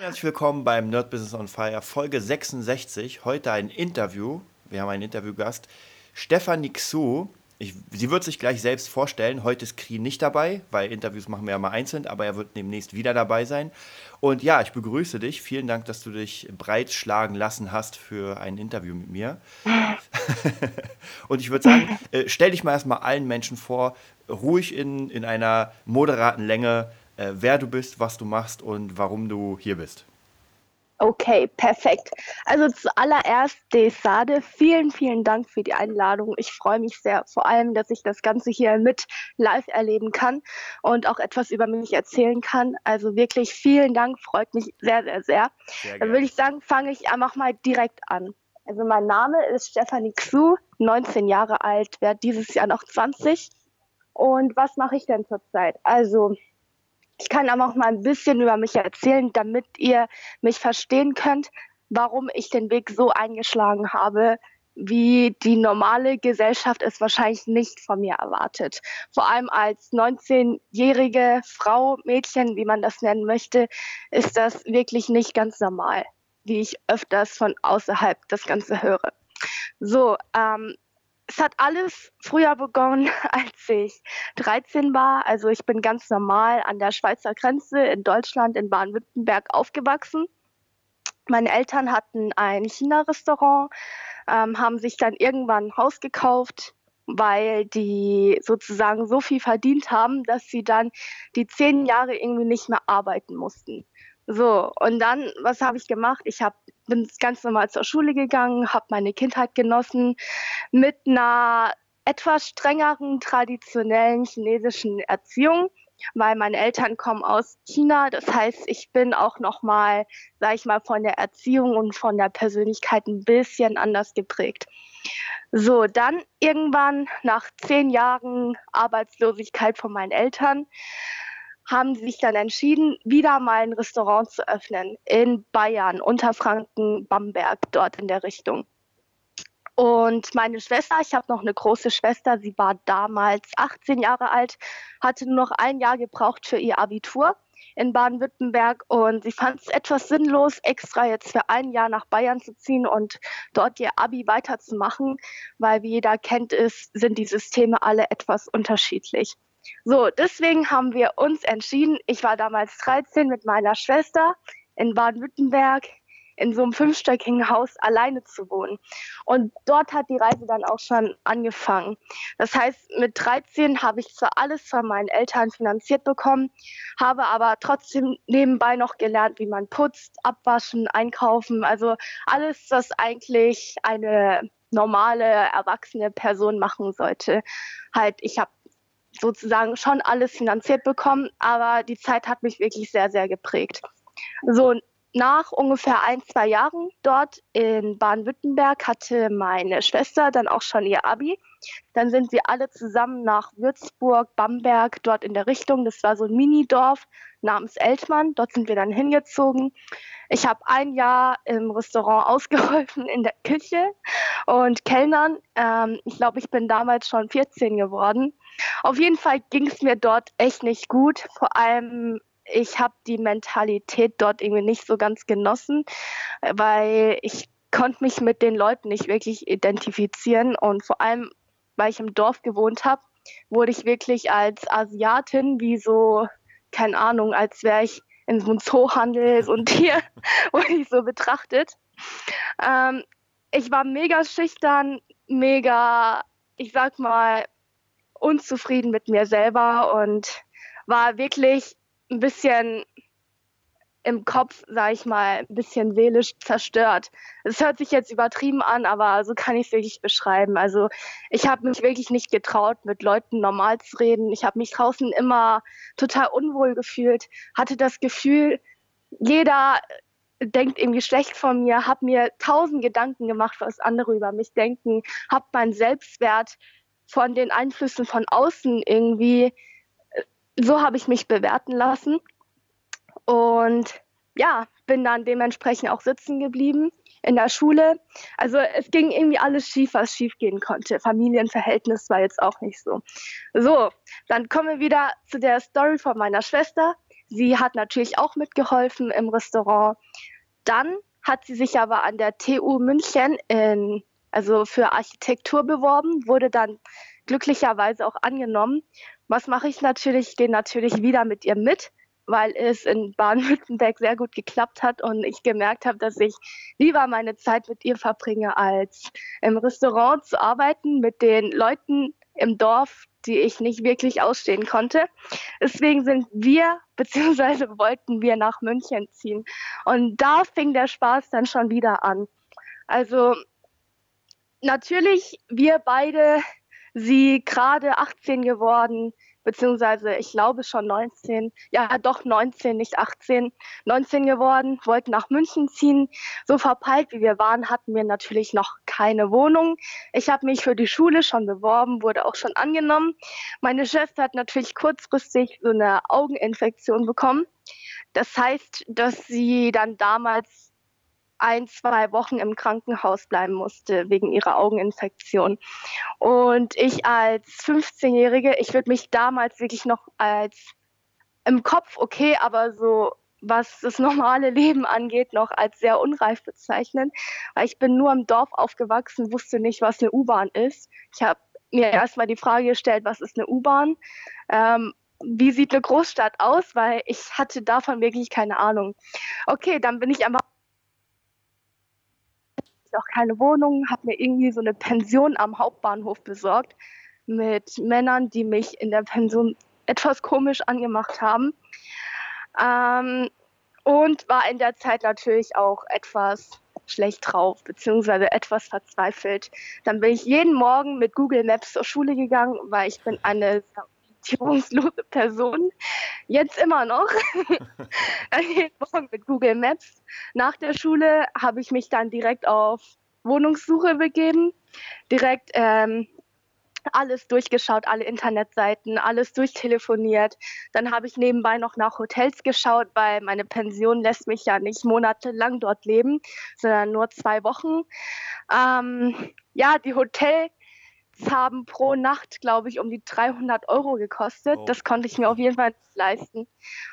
Herzlich willkommen beim Nerd Business on Fire, Folge 66. Heute ein Interview. Wir haben einen Interviewgast, Stefanie Xu. Ich, sie wird sich gleich selbst vorstellen. Heute ist Kri nicht dabei, weil Interviews machen wir ja mal einzeln, aber er wird demnächst wieder dabei sein. Und ja, ich begrüße dich. Vielen Dank, dass du dich breitschlagen lassen hast für ein Interview mit mir. Und ich würde sagen, äh, stell dich mal erstmal allen Menschen vor, ruhig in, in einer moderaten Länge äh, wer du bist, was du machst und warum du hier bist. Okay, perfekt. Also zuallererst, Desade, vielen, vielen Dank für die Einladung. Ich freue mich sehr, vor allem, dass ich das Ganze hier mit live erleben kann und auch etwas über mich erzählen kann. Also wirklich vielen Dank, freut mich sehr, sehr, sehr. sehr Dann würde ich sagen, fange ich einfach mal direkt an. Also mein Name ist Stefanie Xu, 19 Jahre alt, werde dieses Jahr noch 20. Und was mache ich denn zurzeit? Also ich kann aber auch mal ein bisschen über mich erzählen, damit ihr mich verstehen könnt, warum ich den Weg so eingeschlagen habe, wie die normale Gesellschaft es wahrscheinlich nicht von mir erwartet. Vor allem als 19-jährige Frau, Mädchen, wie man das nennen möchte, ist das wirklich nicht ganz normal, wie ich öfters von außerhalb das Ganze höre. So, ähm, es hat alles früher begonnen, als ich 13 war. Also ich bin ganz normal an der Schweizer Grenze in Deutschland, in Baden-Württemberg aufgewachsen. Meine Eltern hatten ein China-Restaurant, ähm, haben sich dann irgendwann ein Haus gekauft, weil die sozusagen so viel verdient haben, dass sie dann die zehn Jahre irgendwie nicht mehr arbeiten mussten. So, und dann, was habe ich gemacht? Ich hab, bin ganz normal zur Schule gegangen, habe meine Kindheit genossen mit einer etwas strengeren traditionellen chinesischen Erziehung, weil meine Eltern kommen aus China. Das heißt, ich bin auch nochmal, sag ich mal, von der Erziehung und von der Persönlichkeit ein bisschen anders geprägt. So, dann irgendwann nach zehn Jahren Arbeitslosigkeit von meinen Eltern haben sie sich dann entschieden, wieder mal ein Restaurant zu öffnen in Bayern, Unterfranken, Bamberg, dort in der Richtung. Und meine Schwester, ich habe noch eine große Schwester, sie war damals 18 Jahre alt, hatte nur noch ein Jahr gebraucht für ihr Abitur in Baden-Württemberg und sie fand es etwas sinnlos, extra jetzt für ein Jahr nach Bayern zu ziehen und dort ihr Abi weiterzumachen, weil wie jeder kennt ist, sind die Systeme alle etwas unterschiedlich. So, deswegen haben wir uns entschieden, ich war damals 13 mit meiner Schwester in Baden-Württemberg in so einem fünfstöckigen Haus alleine zu wohnen. Und dort hat die Reise dann auch schon angefangen. Das heißt, mit 13 habe ich zwar alles von meinen Eltern finanziert bekommen, habe aber trotzdem nebenbei noch gelernt, wie man putzt, abwaschen, einkaufen, also alles, was eigentlich eine normale erwachsene Person machen sollte. Halt, ich habe sozusagen schon alles finanziert bekommen, aber die Zeit hat mich wirklich sehr, sehr geprägt. So nach ungefähr ein, zwei Jahren dort in Baden-Württemberg hatte meine Schwester dann auch schon ihr Abi. Dann sind wir alle zusammen nach Würzburg, Bamberg, dort in der Richtung. Das war so ein Minidorf namens Eltmann. Dort sind wir dann hingezogen. Ich habe ein Jahr im Restaurant ausgeholfen in der Küche und Kellnern. Ähm, ich glaube, ich bin damals schon 14 geworden. Auf jeden Fall ging es mir dort echt nicht gut. Vor allem, ich habe die Mentalität dort irgendwie nicht so ganz genossen, weil ich konnte mich mit den Leuten nicht wirklich identifizieren und vor allem, weil ich im Dorf gewohnt habe, wurde ich wirklich als Asiatin, wie so, keine Ahnung, als wäre ich in so einem Zoohandel so ein Tier, wurde ich so betrachtet. Ähm, ich war mega schüchtern, mega, ich sag mal, unzufrieden mit mir selber und war wirklich ein bisschen im Kopf, sag ich mal, ein bisschen seelisch zerstört. Es hört sich jetzt übertrieben an, aber so kann ich es wirklich beschreiben. Also ich habe mich wirklich nicht getraut, mit Leuten normal zu reden. Ich habe mich draußen immer total unwohl gefühlt, hatte das Gefühl, jeder denkt irgendwie schlecht von mir, habe mir tausend Gedanken gemacht, was andere über mich denken, habe meinen Selbstwert von den Einflüssen von außen irgendwie, so habe ich mich bewerten lassen. Und ja, bin dann dementsprechend auch sitzen geblieben in der Schule. Also es ging irgendwie alles schief, was schief gehen konnte. Familienverhältnis war jetzt auch nicht so. So, dann kommen wir wieder zu der Story von meiner Schwester. Sie hat natürlich auch mitgeholfen im Restaurant. Dann hat sie sich aber an der TU München in, also für Architektur beworben, wurde dann glücklicherweise auch angenommen. Was mache ich natürlich? Ich gehe natürlich wieder mit ihr mit, weil es in Baden-Württemberg sehr gut geklappt hat und ich gemerkt habe, dass ich lieber meine Zeit mit ihr verbringe, als im Restaurant zu arbeiten mit den Leuten im Dorf, die ich nicht wirklich ausstehen konnte. Deswegen sind wir, beziehungsweise wollten wir nach München ziehen. Und da fing der Spaß dann schon wieder an. Also natürlich, wir beide, sie gerade 18 geworden, beziehungsweise ich glaube schon 19, ja doch 19, nicht 18, 19 geworden, wollten nach München ziehen. So verpeilt wie wir waren, hatten wir natürlich noch keine Wohnung. Ich habe mich für die Schule schon beworben, wurde auch schon angenommen. Meine Schwester hat natürlich kurzfristig so eine Augeninfektion bekommen. Das heißt, dass sie dann damals ein, zwei Wochen im Krankenhaus bleiben musste wegen ihrer Augeninfektion. Und ich als 15-Jährige, ich würde mich damals wirklich noch als im Kopf okay, aber so was das normale Leben angeht, noch als sehr unreif bezeichnen, weil ich bin nur im Dorf aufgewachsen, wusste nicht, was eine U-Bahn ist. Ich habe mir erstmal die Frage gestellt, was ist eine U-Bahn? Ähm, wie sieht eine Großstadt aus? Weil ich hatte davon wirklich keine Ahnung. Okay, dann bin ich einfach auch keine Wohnung, habe mir irgendwie so eine Pension am Hauptbahnhof besorgt mit Männern, die mich in der Pension etwas komisch angemacht haben. Ähm, und war in der Zeit natürlich auch etwas schlecht drauf, beziehungsweise etwas verzweifelt. Dann bin ich jeden Morgen mit Google Maps zur Schule gegangen, weil ich bin eine orientierungslose Person. Jetzt immer noch. Jeden Morgen mit Google Maps. Nach der Schule habe ich mich dann direkt auf Wohnungssuche begeben. Direkt ähm, alles durchgeschaut, alle Internetseiten, alles durchtelefoniert. Dann habe ich nebenbei noch nach Hotels geschaut, weil meine Pension lässt mich ja nicht monatelang dort leben, sondern nur zwei Wochen. Ähm, ja, die Hotels haben pro Nacht, glaube ich, um die 300 Euro gekostet. Oh. Das konnte ich mir auf jeden Fall nicht leisten,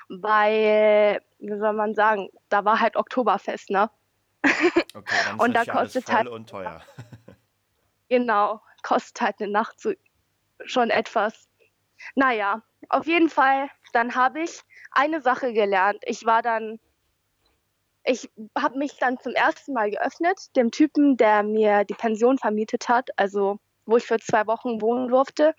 weil, wie soll man sagen, da war halt Oktoberfest, ne? Okay, dann und da kostet halt und teuer. genau, kostet halt eine Nacht so schon etwas. Naja, auf jeden Fall, dann habe ich eine Sache gelernt. Ich war dann, ich habe mich dann zum ersten Mal geöffnet, dem Typen, der mir die Pension vermietet hat, also wo ich für zwei Wochen wohnen durfte.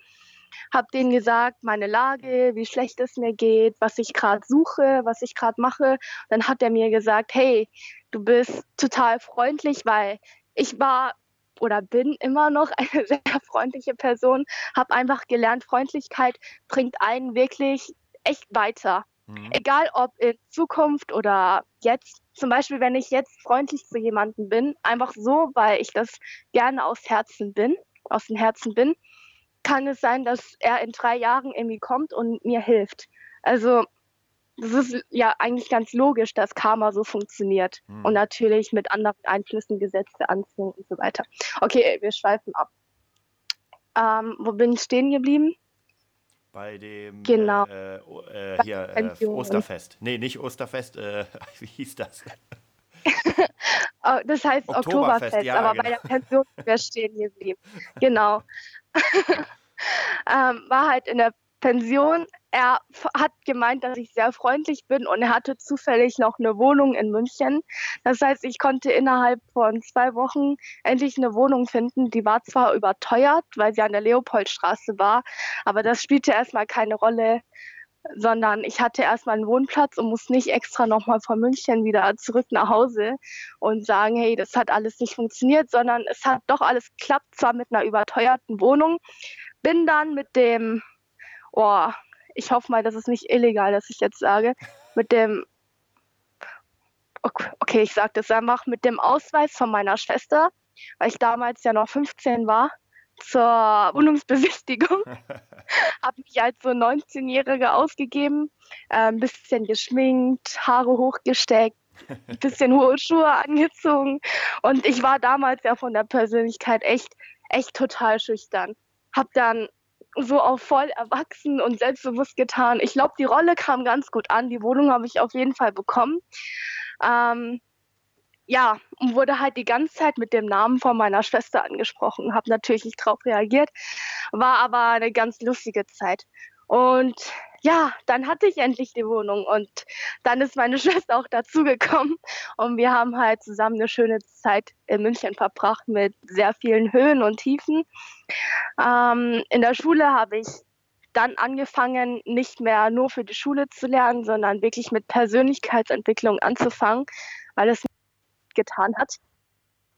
Habe denen gesagt, meine Lage, wie schlecht es mir geht, was ich gerade suche, was ich gerade mache. Dann hat er mir gesagt, hey, du bist total freundlich, weil ich war oder bin immer noch eine sehr freundliche Person, habe einfach gelernt, Freundlichkeit bringt einen wirklich echt weiter. Mhm. Egal ob in Zukunft oder jetzt. Zum Beispiel, wenn ich jetzt freundlich zu jemandem bin, einfach so, weil ich das gerne aus Herzen bin, aus dem Herzen bin, kann es sein, dass er in drei Jahren irgendwie kommt und mir hilft. Also das ist ja eigentlich ganz logisch, dass Karma so funktioniert. Hm. Und natürlich mit anderen Einflüssen, Gesetze, Anziehung und so weiter. Okay, wir schweifen ab. Ähm, wo bin ich stehen geblieben? Bei dem genau. äh, äh, hier äh, Osterfest. Nee, nicht Osterfest, äh, wie hieß das? Das heißt Oktoberfest, Oktoberfest ja, aber genau. bei der Pension wäre stehen geblieben. Genau. ähm, war halt in der Pension. Er hat gemeint, dass ich sehr freundlich bin und er hatte zufällig noch eine Wohnung in München. Das heißt, ich konnte innerhalb von zwei Wochen endlich eine Wohnung finden. Die war zwar überteuert, weil sie an der Leopoldstraße war, aber das spielte erstmal keine Rolle, sondern ich hatte erstmal einen Wohnplatz und muss nicht extra nochmal von München wieder zurück nach Hause und sagen, hey, das hat alles nicht funktioniert, sondern es hat doch alles geklappt, zwar mit einer überteuerten Wohnung. Bin dann mit dem oh, ich hoffe mal, das ist nicht illegal, dass ich jetzt sage, mit dem, okay, ich sage das einfach, mit dem Ausweis von meiner Schwester, weil ich damals ja noch 15 war, zur Wohnungsbesichtigung. habe mich als so 19-Jährige ausgegeben, äh, ein bisschen geschminkt, Haare hochgesteckt, ein bisschen hohe Schuhe angezogen. Und ich war damals ja von der Persönlichkeit echt, echt total schüchtern. Hab dann so auf voll erwachsen und selbstbewusst getan. Ich glaube, die Rolle kam ganz gut an. Die Wohnung habe ich auf jeden Fall bekommen. Ähm, ja, und wurde halt die ganze Zeit mit dem Namen von meiner Schwester angesprochen. Habe natürlich nicht drauf reagiert, war aber eine ganz lustige Zeit. Und ja, dann hatte ich endlich die Wohnung und dann ist meine Schwester auch dazugekommen und wir haben halt zusammen eine schöne Zeit in München verbracht mit sehr vielen Höhen und Tiefen. Ähm, in der Schule habe ich dann angefangen, nicht mehr nur für die Schule zu lernen, sondern wirklich mit Persönlichkeitsentwicklung anzufangen, weil es getan hat.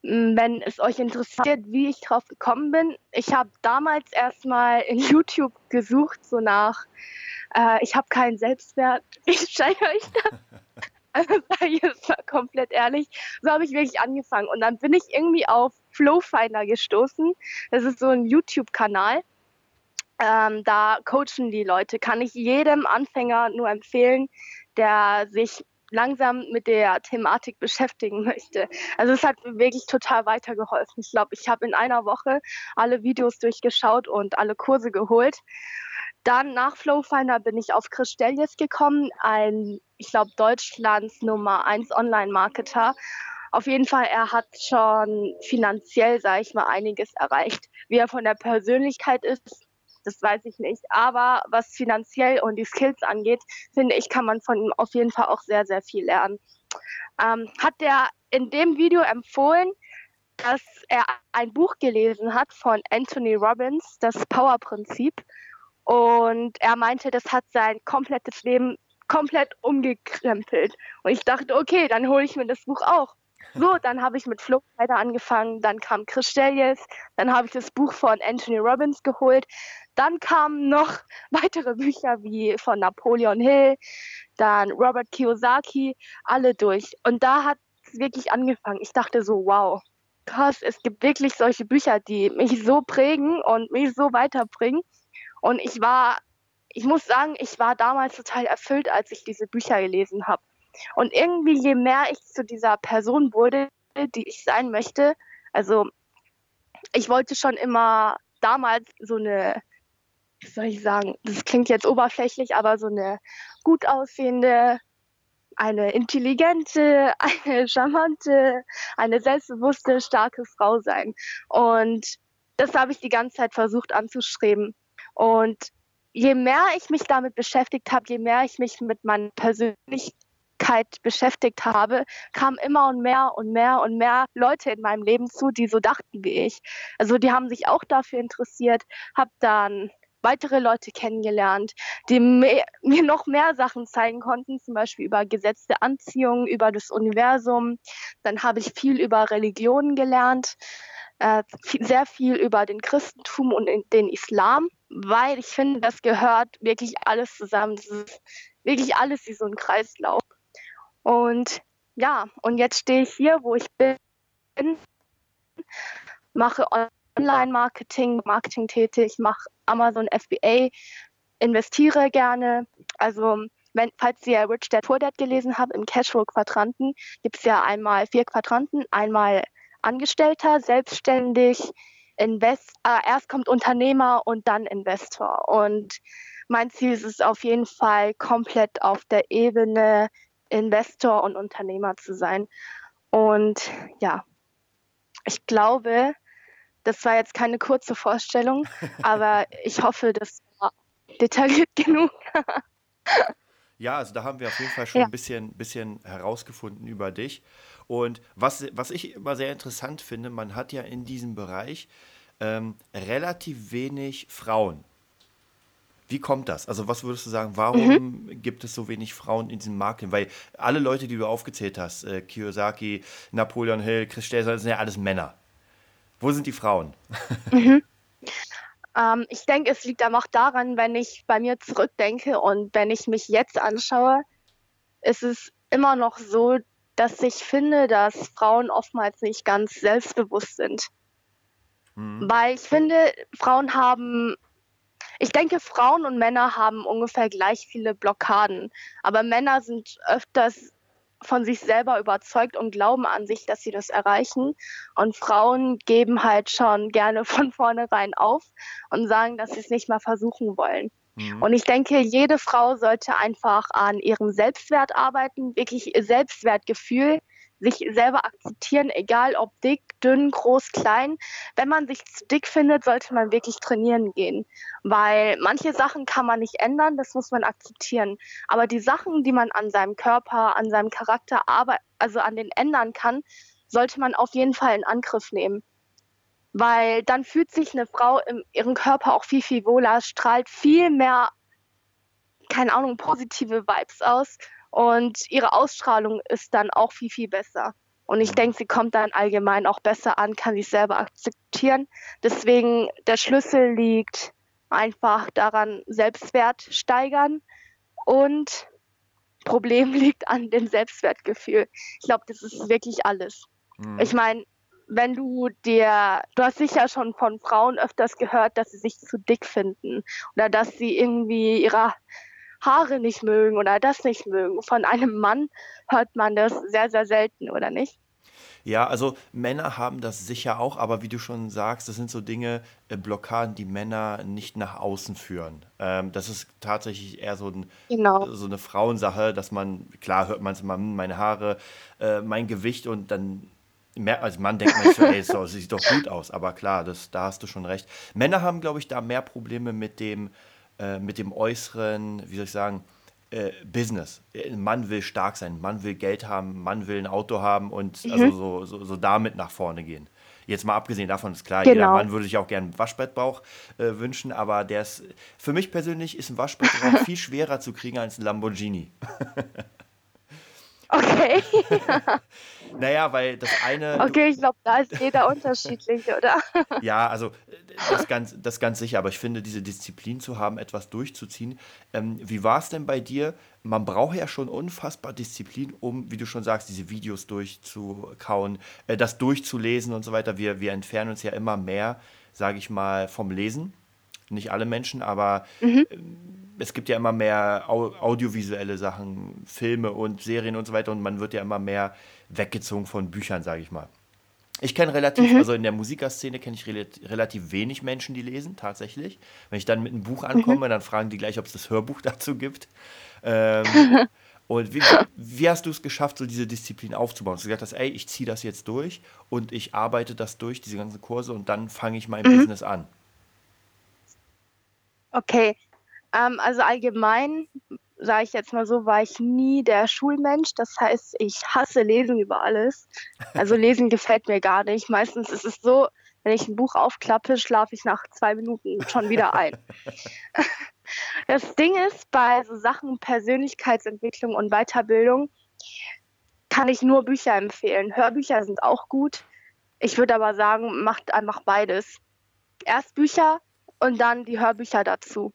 Wenn es euch interessiert, wie ich drauf gekommen bin, ich habe damals erstmal in YouTube gesucht, so nach, äh, ich habe keinen Selbstwert, ich zeige euch das. Also jetzt mal komplett ehrlich, so habe ich wirklich angefangen. Und dann bin ich irgendwie auf Flowfinder gestoßen. Das ist so ein YouTube-Kanal. Ähm, da coachen die Leute. Kann ich jedem Anfänger nur empfehlen, der sich langsam mit der Thematik beschäftigen möchte. Also es hat mir wirklich total weitergeholfen. Ich glaube, ich habe in einer Woche alle Videos durchgeschaut und alle Kurse geholt. Dann nach Flowfinder bin ich auf Chris Stelljes gekommen, ein, ich glaube, Deutschlands Nummer 1 Online-Marketer. Auf jeden Fall, er hat schon finanziell, sage ich mal, einiges erreicht. Wie er von der Persönlichkeit ist, das weiß ich nicht. Aber was finanziell und die Skills angeht, finde ich, kann man von ihm auf jeden Fall auch sehr, sehr viel lernen. Ähm, hat er in dem Video empfohlen, dass er ein Buch gelesen hat von Anthony Robbins, das Power-Prinzip. Und er meinte, das hat sein komplettes Leben komplett umgekrempelt. Und ich dachte, okay, dann hole ich mir das Buch auch. So, dann habe ich mit Flo weiter angefangen, dann kam Chris Stellies, dann habe ich das Buch von Anthony Robbins geholt, dann kamen noch weitere Bücher wie von Napoleon Hill, dann Robert Kiyosaki, alle durch. Und da hat es wirklich angefangen. Ich dachte so, wow, krass, es gibt wirklich solche Bücher, die mich so prägen und mich so weiterbringen. Und ich war, ich muss sagen, ich war damals total erfüllt, als ich diese Bücher gelesen habe. Und irgendwie, je mehr ich zu dieser Person wurde, die ich sein möchte, also ich wollte schon immer damals so eine, wie soll ich sagen, das klingt jetzt oberflächlich, aber so eine gut aussehende, eine intelligente, eine charmante, eine selbstbewusste, starke Frau sein. Und das habe ich die ganze Zeit versucht anzustreben. Und je mehr ich mich damit beschäftigt habe, je mehr ich mich mit meiner Persönlichkeit beschäftigt habe, kamen immer und mehr und mehr und mehr Leute in meinem Leben zu, die so dachten wie ich. Also die haben sich auch dafür interessiert, habe dann weitere Leute kennengelernt, die mir noch mehr Sachen zeigen konnten, zum Beispiel über gesetzte Anziehung, über das Universum. Dann habe ich viel über Religionen gelernt, äh, sehr viel über den Christentum und den Islam, weil ich finde, das gehört wirklich alles zusammen. Das ist wirklich alles wie so ein Kreislauf. Und ja, und jetzt stehe ich hier, wo ich bin, mache Online-Marketing, Marketing tätig, mache Amazon FBA, investiere gerne. Also wenn, falls ihr Rich Dad Poor Dad gelesen habt, im Cashflow-Quadranten gibt es ja einmal vier Quadranten, einmal Angestellter, selbstständig, Invest, äh, erst kommt Unternehmer und dann Investor. Und mein Ziel ist es auf jeden Fall komplett auf der Ebene Investor und Unternehmer zu sein. Und ja, ich glaube, das war jetzt keine kurze Vorstellung, aber ich hoffe, das war detailliert genug. ja, also da haben wir auf jeden Fall schon ja. ein bisschen, bisschen herausgefunden über dich. Und was, was ich immer sehr interessant finde, man hat ja in diesem Bereich ähm, relativ wenig Frauen. Wie kommt das? Also was würdest du sagen, warum mhm. gibt es so wenig Frauen in diesem Markt? Weil alle Leute, die du aufgezählt hast, äh, Kiyosaki, Napoleon Hill, Chris Stelzer, das sind ja alles Männer. Wo sind die Frauen? Mhm. Ähm, ich denke, es liegt aber auch daran, wenn ich bei mir zurückdenke und wenn ich mich jetzt anschaue, ist es immer noch so, dass ich finde, dass Frauen oftmals nicht ganz selbstbewusst sind. Mhm. Weil ich finde, Frauen haben ich denke, Frauen und Männer haben ungefähr gleich viele Blockaden. Aber Männer sind öfters von sich selber überzeugt und glauben an sich, dass sie das erreichen. Und Frauen geben halt schon gerne von vornherein auf und sagen, dass sie es nicht mal versuchen wollen. Mhm. Und ich denke, jede Frau sollte einfach an ihrem Selbstwert arbeiten, wirklich ihr Selbstwertgefühl sich selber akzeptieren, egal ob dick, dünn, groß, klein. Wenn man sich zu dick findet, sollte man wirklich trainieren gehen, weil manche Sachen kann man nicht ändern, das muss man akzeptieren. Aber die Sachen, die man an seinem Körper, an seinem Charakter, also an den ändern kann, sollte man auf jeden Fall in Angriff nehmen. Weil dann fühlt sich eine Frau in ihrem Körper auch viel, viel wohler, strahlt viel mehr, keine Ahnung, positive Vibes aus und ihre Ausstrahlung ist dann auch viel, viel besser. Und ich denke, sie kommt dann allgemein auch besser an, kann sich selber akzeptieren. Deswegen der Schlüssel liegt einfach daran, Selbstwert steigern und Problem liegt an dem Selbstwertgefühl. Ich glaube, das ist wirklich alles. Mhm. Ich meine, wenn du dir, du hast sicher schon von Frauen öfters gehört, dass sie sich zu dick finden oder dass sie irgendwie ihre Haare nicht mögen oder das nicht mögen. Von einem Mann hört man das sehr, sehr selten, oder nicht? Ja, also Männer haben das sicher auch, aber wie du schon sagst, das sind so Dinge, äh, Blockaden, die Männer nicht nach außen führen. Ähm, das ist tatsächlich eher so, ein, genau. so eine Frauensache, dass man, klar hört man es immer, hm, meine Haare, äh, mein Gewicht und dann mehr, als Mann denkt man so, ey, so, sieht doch gut aus, aber klar, das, da hast du schon recht. Männer haben, glaube ich, da mehr Probleme mit dem, äh, mit dem äußeren, wie soll ich sagen, äh, Business. Ein Mann will stark sein, ein Mann will Geld haben, ein Mann will ein Auto haben und mhm. also so, so, so, damit nach vorne gehen. Jetzt mal abgesehen davon ist klar, genau. jeder Mann würde sich auch gerne einen Waschbettbauch äh, wünschen, aber der ist, für mich persönlich ist ein Waschbettbauch viel schwerer zu kriegen als ein Lamborghini. Okay. naja, weil das eine. Okay, ich glaube, da ist jeder unterschiedlich, oder? ja, also das ganz, das ganz sicher, aber ich finde, diese Disziplin zu haben, etwas durchzuziehen. Ähm, wie war es denn bei dir? Man braucht ja schon unfassbar Disziplin, um, wie du schon sagst, diese Videos durchzukauen, äh, das durchzulesen und so weiter. Wir, wir entfernen uns ja immer mehr, sage ich mal, vom Lesen. Nicht alle Menschen, aber mhm. Ähm, es gibt ja immer mehr audiovisuelle Sachen, Filme und Serien und so weiter und man wird ja immer mehr weggezogen von Büchern, sage ich mal. Ich kenne relativ, mhm. also in der Musikerszene kenne ich relativ wenig Menschen, die lesen, tatsächlich. Wenn ich dann mit einem Buch ankomme, mhm. dann fragen die gleich, ob es das Hörbuch dazu gibt. Ähm, und wie, wie hast du es geschafft, so diese Disziplin aufzubauen? Dass du gesagt hast, ey, ich ziehe das jetzt durch und ich arbeite das durch, diese ganzen Kurse, und dann fange ich mein mhm. Business an. Okay, ähm, also allgemein, sage ich jetzt mal so, war ich nie der Schulmensch. Das heißt, ich hasse Lesen über alles. Also Lesen gefällt mir gar nicht. Meistens ist es so, wenn ich ein Buch aufklappe, schlafe ich nach zwei Minuten schon wieder ein. Das Ding ist, bei so Sachen Persönlichkeitsentwicklung und Weiterbildung kann ich nur Bücher empfehlen. Hörbücher sind auch gut. Ich würde aber sagen, macht einfach beides. Erst Bücher und dann die Hörbücher dazu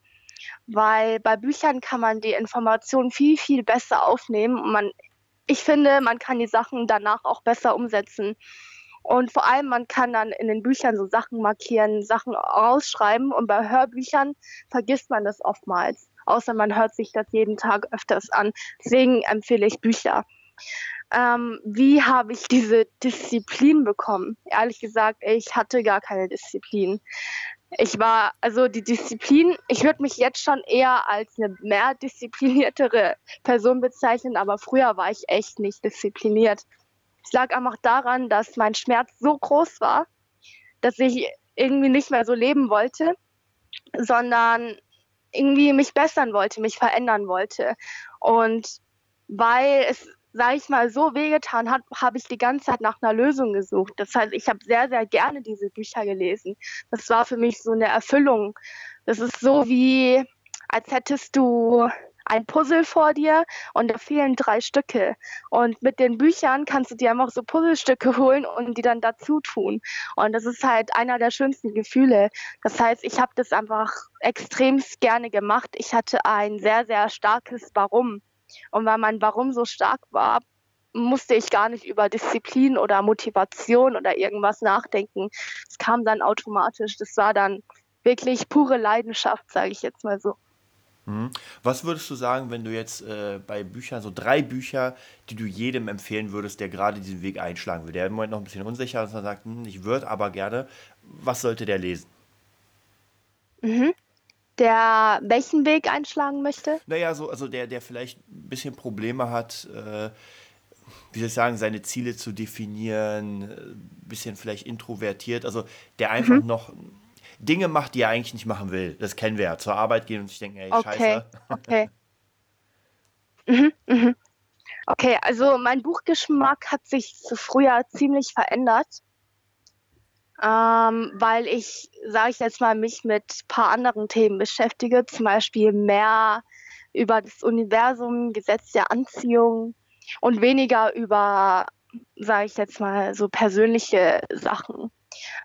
weil bei Büchern kann man die Informationen viel, viel besser aufnehmen und man, ich finde, man kann die Sachen danach auch besser umsetzen. Und vor allem, man kann dann in den Büchern so Sachen markieren, Sachen rausschreiben und bei Hörbüchern vergisst man das oftmals, außer man hört sich das jeden Tag öfters an. Deswegen empfehle ich Bücher. Ähm, wie habe ich diese Disziplin bekommen? Ehrlich gesagt, ich hatte gar keine Disziplin. Ich war, also die Disziplin, ich würde mich jetzt schon eher als eine mehr diszipliniertere Person bezeichnen, aber früher war ich echt nicht diszipliniert. Es lag einfach daran, dass mein Schmerz so groß war, dass ich irgendwie nicht mehr so leben wollte, sondern irgendwie mich bessern wollte, mich verändern wollte. Und weil es sage ich mal, so wehgetan hat, habe ich die ganze Zeit nach einer Lösung gesucht. Das heißt, ich habe sehr, sehr gerne diese Bücher gelesen. Das war für mich so eine Erfüllung. Das ist so wie, als hättest du ein Puzzle vor dir und da fehlen drei Stücke. Und mit den Büchern kannst du dir einfach so Puzzlestücke holen und die dann dazu tun. Und das ist halt einer der schönsten Gefühle. Das heißt, ich habe das einfach extremst gerne gemacht. Ich hatte ein sehr, sehr starkes Warum. Und weil mein Warum so stark war, musste ich gar nicht über Disziplin oder Motivation oder irgendwas nachdenken. Es kam dann automatisch. Das war dann wirklich pure Leidenschaft, sage ich jetzt mal so. Mhm. Was würdest du sagen, wenn du jetzt äh, bei Büchern, so drei Bücher, die du jedem empfehlen würdest, der gerade diesen Weg einschlagen will, der im Moment noch ein bisschen unsicher ist und sagt, hm, ich würde aber gerne, was sollte der lesen? Mhm. Der welchen Weg einschlagen möchte? Naja, so, also der, der vielleicht ein bisschen Probleme hat, äh, wie soll ich sagen, seine Ziele zu definieren, ein bisschen vielleicht introvertiert, also der einfach Mhm. noch Dinge macht, die er eigentlich nicht machen will. Das kennen wir ja. Zur Arbeit gehen und sich denken, ey, Okay, scheiße. okay. Mhm, mhm. Okay, also mein Buchgeschmack hat sich zu früher ziemlich verändert, ähm, weil ich, sage ich jetzt mal, mich mit ein paar anderen Themen beschäftige, zum Beispiel mehr über das Universum, Gesetz der Anziehung und weniger über, sage ich jetzt mal, so persönliche Sachen.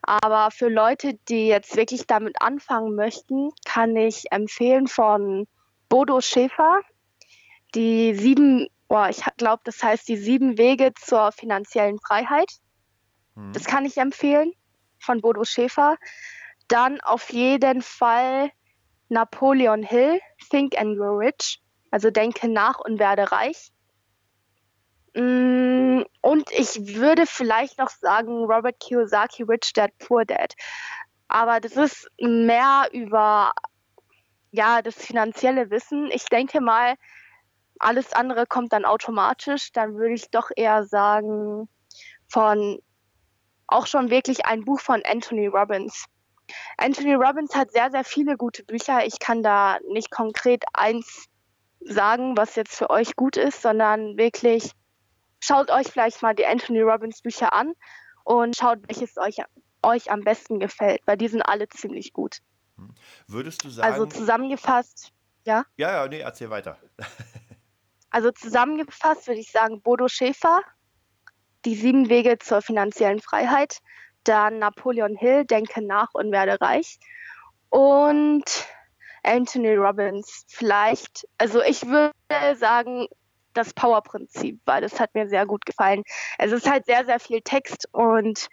Aber für Leute, die jetzt wirklich damit anfangen möchten, kann ich empfehlen von Bodo Schäfer die sieben, oh, ich glaube, das heißt die sieben Wege zur finanziellen Freiheit. Das Hm. kann ich empfehlen von Bodo Schäfer. Dann auf jeden Fall Napoleon Hill, Think and Grow Rich, also denke nach und werde reich. Mm, Und ich würde vielleicht noch sagen Robert Kiyosaki, Rich Dad, Poor Dad. Aber das ist mehr über ja, das finanzielle Wissen. Ich denke mal, alles andere kommt dann automatisch. Dann würde ich doch eher sagen, von auch schon wirklich ein Buch von Anthony Robbins. Anthony Robbins hat sehr, sehr viele gute Bücher. Ich kann da nicht konkret eins sagen, was jetzt für euch gut ist, sondern wirklich schaut euch vielleicht mal die Anthony Robbins Bücher an und schaut, welches euch, euch am besten gefällt, weil die sind alle ziemlich gut. Würdest du Also sagen, zusammengefasst, ja, ja, ja, nee, erzähl weiter. also zusammengefasst würde ich sagen Bodo Schäfer, die sieben Wege zur finanziellen Freiheit, dann Napoleon Hill, Denke nach und werde reich und Anthony Robbins vielleicht, also ich würde sagen das Power-Prinzip, weil das hat mir sehr gut gefallen. Es ist halt sehr, sehr viel Text und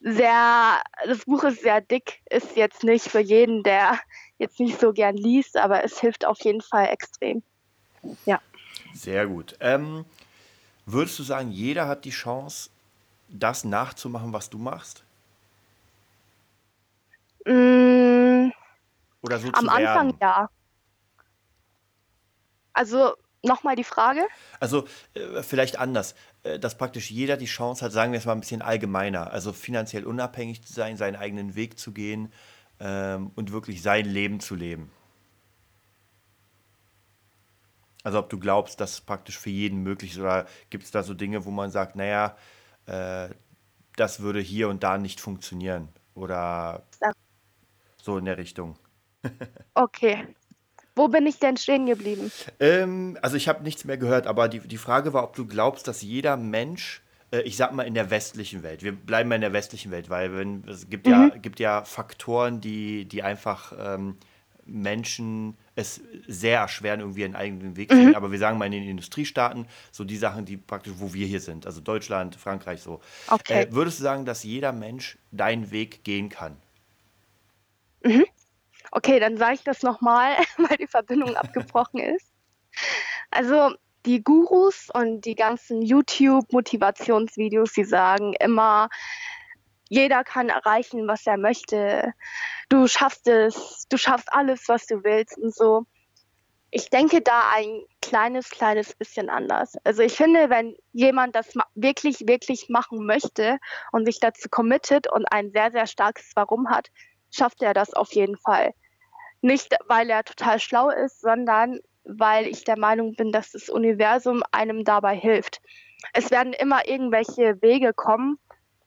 sehr, das Buch ist sehr dick, ist jetzt nicht für jeden, der jetzt nicht so gern liest, aber es hilft auf jeden Fall extrem. Ja. Sehr gut. Ähm, würdest du sagen, jeder hat die Chance, das nachzumachen, was du machst? Mm, Oder so am zu Anfang ja. Also nochmal die Frage. Also äh, vielleicht anders, äh, dass praktisch jeder die Chance hat, sagen wir es mal ein bisschen allgemeiner, also finanziell unabhängig zu sein, seinen eigenen Weg zu gehen ähm, und wirklich sein Leben zu leben. Also ob du glaubst, dass es praktisch für jeden möglich ist oder gibt es da so Dinge, wo man sagt, naja, äh, das würde hier und da nicht funktionieren oder Ja. so in der Richtung. Okay. Wo bin ich denn stehen geblieben? Ähm, also ich habe nichts mehr gehört, aber die, die Frage war, ob du glaubst, dass jeder Mensch, äh, ich sag mal in der westlichen Welt, wir bleiben mal in der westlichen Welt, weil wenn, es gibt ja, Mhm. gibt ja Faktoren, die, die einfach ähm, Menschen es sehr erschweren, irgendwie einen eigenen Weg zu gehen. Mhm. Aber wir sagen mal in den Industriestaaten, so die Sachen, die praktisch, wo wir hier sind, also Deutschland, Frankreich so. Äh, Okay. würdest du sagen, dass jeder Mensch deinen Weg gehen kann? Mhm. Okay, dann sage ich das nochmal, weil die Verbindung abgebrochen ist. Also die Gurus und die ganzen YouTube-Motivationsvideos, die sagen immer, jeder kann erreichen, was er möchte. Du schaffst es, du schaffst alles, was du willst und so. Ich denke da ein kleines, kleines bisschen anders. Also ich finde, wenn jemand das wirklich, wirklich machen möchte und sich dazu committet und ein sehr, sehr starkes Warum hat, schafft er das auf jeden Fall. Nicht, weil er total schlau ist, sondern weil ich der Meinung bin, dass das Universum einem dabei hilft. Es werden immer irgendwelche Wege kommen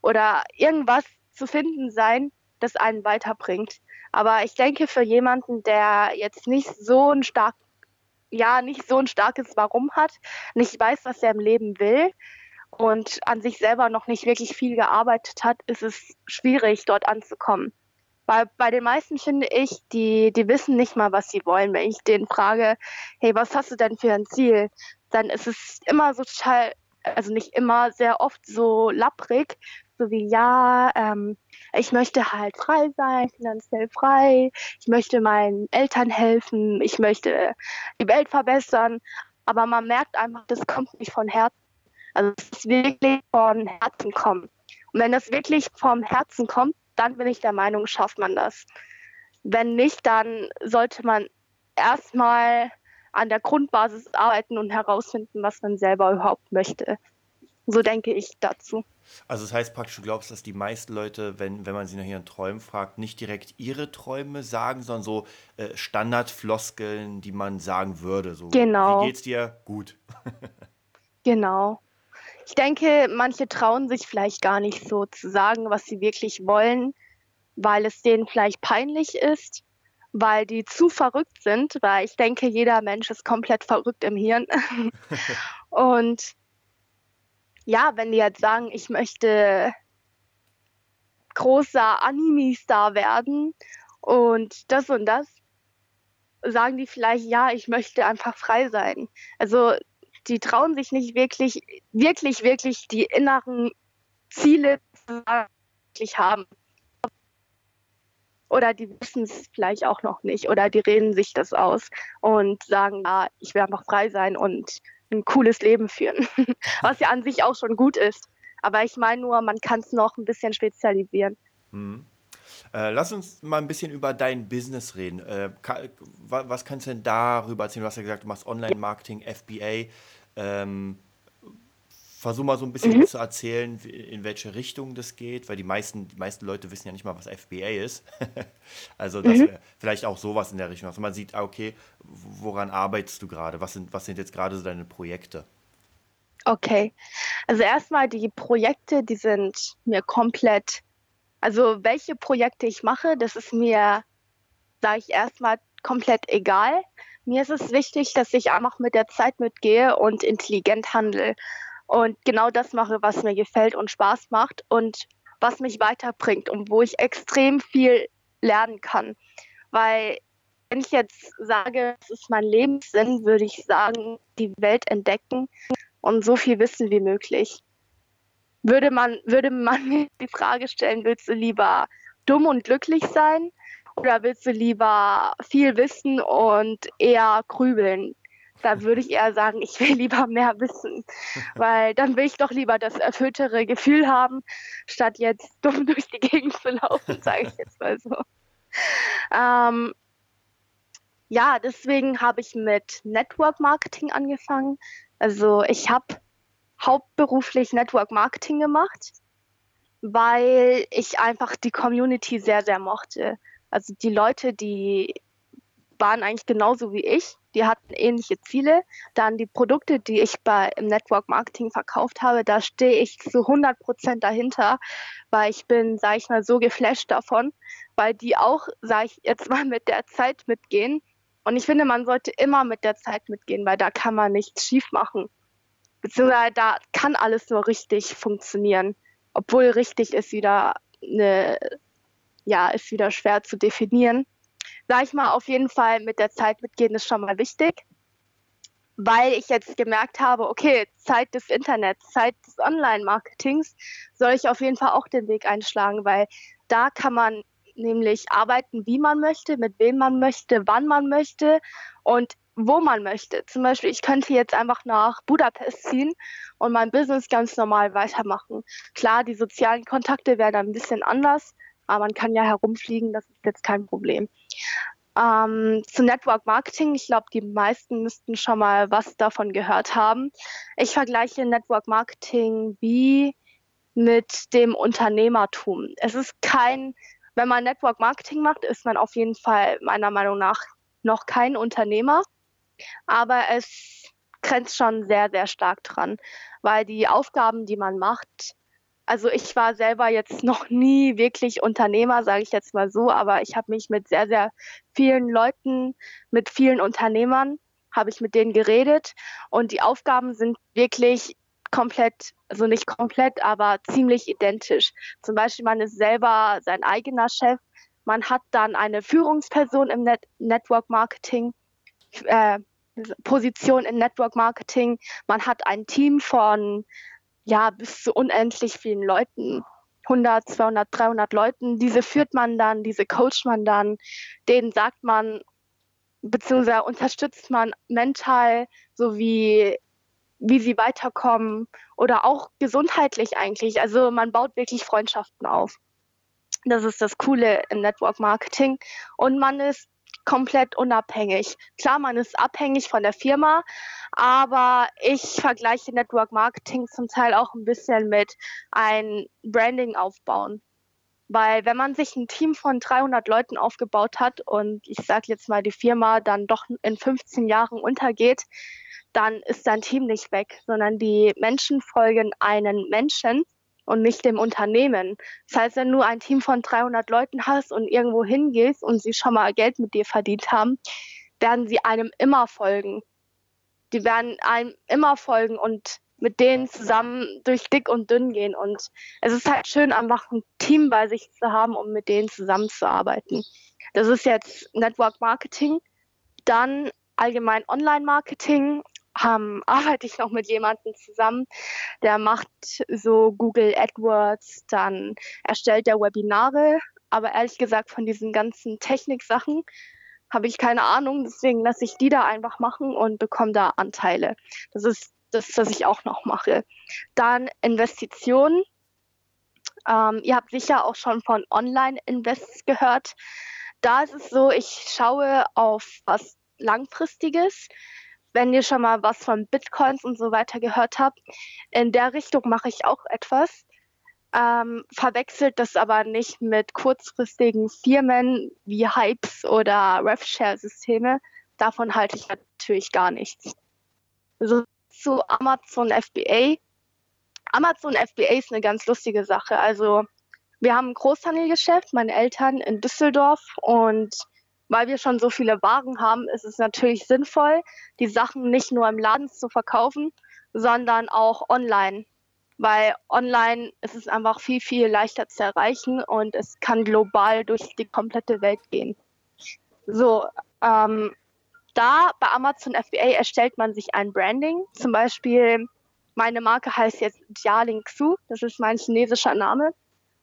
oder irgendwas zu finden sein, das einen weiterbringt. Aber ich denke, für jemanden, der jetzt nicht so ein stark, ja, nicht so ein starkes Warum hat, nicht weiß, was er im Leben will und an sich selber noch nicht wirklich viel gearbeitet hat, ist es schwierig, dort anzukommen. Weil bei den meisten finde ich, die, die wissen nicht mal, was sie wollen. Wenn ich denen frage, hey, was hast du denn für ein Ziel? Dann ist es immer so total, also nicht immer, sehr oft so lapprig, so wie, ja, ähm, ich möchte halt frei sein, finanziell frei, ich möchte meinen Eltern helfen, ich möchte die Welt verbessern, aber man merkt einfach, das kommt nicht von Herzen. Also es ist wirklich von Herzen kommen. Und wenn das wirklich vom Herzen kommt, dann bin ich der Meinung, schafft man das. Wenn nicht, dann sollte man erstmal an der Grundbasis arbeiten und herausfinden, was man selber überhaupt möchte. So denke ich dazu. Also das heißt praktisch, du glaubst, dass die meisten Leute, wenn, wenn man sie nach ihren Träumen fragt, nicht direkt ihre Träume sagen, sondern so äh, Standardfloskeln, die man sagen würde. So, genau. Wie geht's dir? Gut. genau. Ich denke, manche trauen sich vielleicht gar nicht so zu sagen, was sie wirklich wollen, weil es denen vielleicht peinlich ist, weil die zu verrückt sind, weil ich denke, jeder Mensch ist komplett verrückt im Hirn. Und ja, wenn die jetzt sagen, ich möchte großer Anime-Star werden und das und das, sagen die vielleicht, ja, ich möchte einfach frei sein. Also die trauen sich nicht wirklich, wirklich, wirklich die inneren Ziele wirklich haben. Oder die wissen es vielleicht auch noch nicht. Oder die reden sich das aus und sagen, ja, ich will einfach frei sein und ein cooles Leben führen. Was ja an sich auch schon gut ist. Aber ich meine nur, man kann es noch ein bisschen spezialisieren. Hm. Äh, lass uns mal ein bisschen über dein Business reden. Äh, was kannst du denn darüber erzählen? Du hast ja gesagt, du machst Online-Marketing, FBA. Ähm, versuch mal so ein bisschen mhm. zu erzählen, in welche Richtung das geht, weil die meisten, die meisten Leute wissen ja nicht mal, was FBA ist. also mhm. vielleicht auch sowas in der Richtung. Also man sieht, ah, okay, woran arbeitest du gerade? Was sind, was sind jetzt gerade so deine Projekte? Okay, also erstmal die Projekte, die sind mir komplett, also welche Projekte ich mache, das ist mir, sage ich erstmal, komplett egal. Mir ist es wichtig, dass ich einfach mit der Zeit mitgehe und intelligent handle und genau das mache, was mir gefällt und Spaß macht und was mich weiterbringt und wo ich extrem viel lernen kann. Weil wenn ich jetzt sage, es ist mein Lebenssinn, würde ich sagen, die Welt entdecken und so viel wissen wie möglich. Würde man, würde man mir die Frage stellen, willst du lieber dumm und glücklich sein oder willst du lieber viel wissen und eher grübeln? Da würde ich eher sagen, ich will lieber mehr wissen, weil dann will ich doch lieber das erfülltere Gefühl haben, statt jetzt dumm durch die Gegend zu laufen, sage ich jetzt mal so. Ähm, ja, deswegen habe ich mit Network Marketing angefangen. Also ich habe hauptberuflich Network Marketing gemacht, weil ich einfach die Community sehr, sehr mochte. Also die Leute, die waren eigentlich genauso wie ich. Die hatten ähnliche Ziele. Dann die Produkte, die ich bei, im Network Marketing verkauft habe, da stehe ich zu 100 Prozent dahinter, weil ich bin, sage ich mal, so geflasht davon, weil die auch, sage ich jetzt mal, mit der Zeit mitgehen. Und ich finde, man sollte immer mit der Zeit mitgehen, weil da kann man nichts schief machen. Beziehungsweise da kann alles nur richtig funktionieren. Obwohl richtig ist wieder eine, ja, ist wieder schwer zu definieren sag ich mal, auf jeden Fall mit der Zeit mitgehen ist schon mal wichtig, weil ich jetzt gemerkt habe, okay, Zeit des Internets, Zeit des Online-Marketings, soll ich auf jeden Fall auch den Weg einschlagen, weil da kann man nämlich arbeiten, wie man möchte, mit wem man möchte, wann man möchte und wo man möchte. Zum Beispiel, ich könnte jetzt einfach nach Budapest ziehen und mein Business ganz normal weitermachen. Klar, die sozialen Kontakte wären ein bisschen anders, aber man kann ja herumfliegen, das ist jetzt kein Problem. Ähm, zu Network Marketing, ich glaube, die meisten müssten schon mal was davon gehört haben. Ich vergleiche Network Marketing wie mit dem Unternehmertum. Es ist kein, wenn man Network Marketing macht, ist man auf jeden Fall meiner Meinung nach noch kein Unternehmer, aber es grenzt schon sehr, sehr stark dran, weil die Aufgaben, die man macht, also ich war selber jetzt noch nie wirklich Unternehmer, sage ich jetzt mal so, aber ich habe mich mit sehr, sehr vielen Leuten, mit vielen Unternehmern, habe ich mit denen geredet. Und die Aufgaben sind wirklich komplett, also nicht komplett, aber ziemlich identisch. Zum Beispiel, man ist selber sein eigener Chef, man hat dann eine Führungsperson im Net Network Marketing, äh, Position in Network Marketing, man hat ein Team von ja, bis zu unendlich vielen Leuten. 100, 200, 300 Leuten. Diese führt man dann, diese coacht man dann, denen sagt man, beziehungsweise unterstützt man mental sowie wie sie weiterkommen oder auch gesundheitlich eigentlich. Also man baut wirklich Freundschaften auf. Das ist das Coole im Network Marketing. Und man ist komplett unabhängig. Klar, man ist abhängig von der Firma, aber ich vergleiche Network Marketing zum Teil auch ein bisschen mit ein Branding aufbauen. Weil wenn man sich ein Team von 300 Leuten aufgebaut hat und ich sage jetzt mal die Firma dann doch in 15 Jahren untergeht, dann ist dein Team nicht weg, sondern die Menschen folgen einen Menschen und nicht dem Unternehmen. Das heißt, wenn du ein Team von 300 Leuten hast und irgendwo hingehst und sie schon mal Geld mit dir verdient haben, werden sie einem immer folgen. Die werden einem immer folgen und mit denen zusammen durch dick und dünn gehen. Und es ist halt schön, einfach ein Team bei sich zu haben, um mit denen zusammenzuarbeiten. Das ist jetzt Network Marketing. Dann allgemein Online-Marketing ähm, arbeite ich noch mit jemandem zusammen, der macht so Google AdWords, dann erstellt er Webinare, aber ehrlich gesagt von diesen ganzen Techniksachen habe ich keine Ahnung, deswegen lasse ich die da einfach machen und bekomme da Anteile. Das ist das, was ich auch noch mache. Dann Investitionen. Ähm, ihr habt sicher auch schon von Online-Invests gehört. Da ist es so, ich schaue auf was Langfristiges wenn ihr schon mal was von Bitcoins und so weiter gehört habt, in der Richtung mache ich auch etwas. Ähm, verwechselt das aber nicht mit kurzfristigen Firmen wie Hypes oder RevShare-Systeme. Davon halte ich natürlich gar nichts. So zu Amazon FBA. Amazon FBA ist eine ganz lustige Sache. Also wir haben ein Großhandelgeschäft, meine Eltern in Düsseldorf und weil wir schon so viele Waren haben, ist es natürlich sinnvoll, die Sachen nicht nur im Laden zu verkaufen, sondern auch online. Weil online ist es einfach viel, viel leichter zu erreichen und es kann global durch die komplette Welt gehen. So, ähm, da bei Amazon FBA erstellt man sich ein Branding. Zum Beispiel, meine Marke heißt jetzt Jialing Xu, das ist mein chinesischer Name.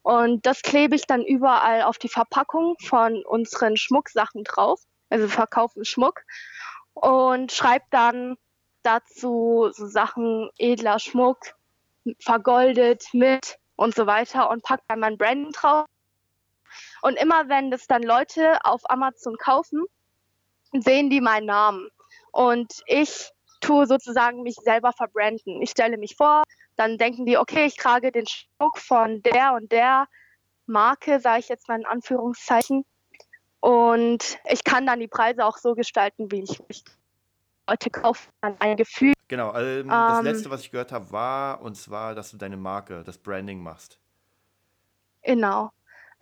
Und das klebe ich dann überall auf die Verpackung von unseren Schmucksachen drauf. Also verkaufen Schmuck und schreibe dann dazu so Sachen edler Schmuck, vergoldet mit und so weiter und packe dann mein Branding drauf. Und immer wenn das dann Leute auf Amazon kaufen, sehen die meinen Namen. Und ich tue sozusagen mich selber verbranden. Ich stelle mich vor, dann denken die, okay, ich trage den Schmuck von der und der Marke, sage ich jetzt mal in Anführungszeichen. Und ich kann dann die Preise auch so gestalten, wie ich mich Leute kaufen dann ein Gefühl. Genau, ähm, das ähm, letzte, was ich gehört habe, war und zwar, dass du deine Marke, das Branding machst. Genau.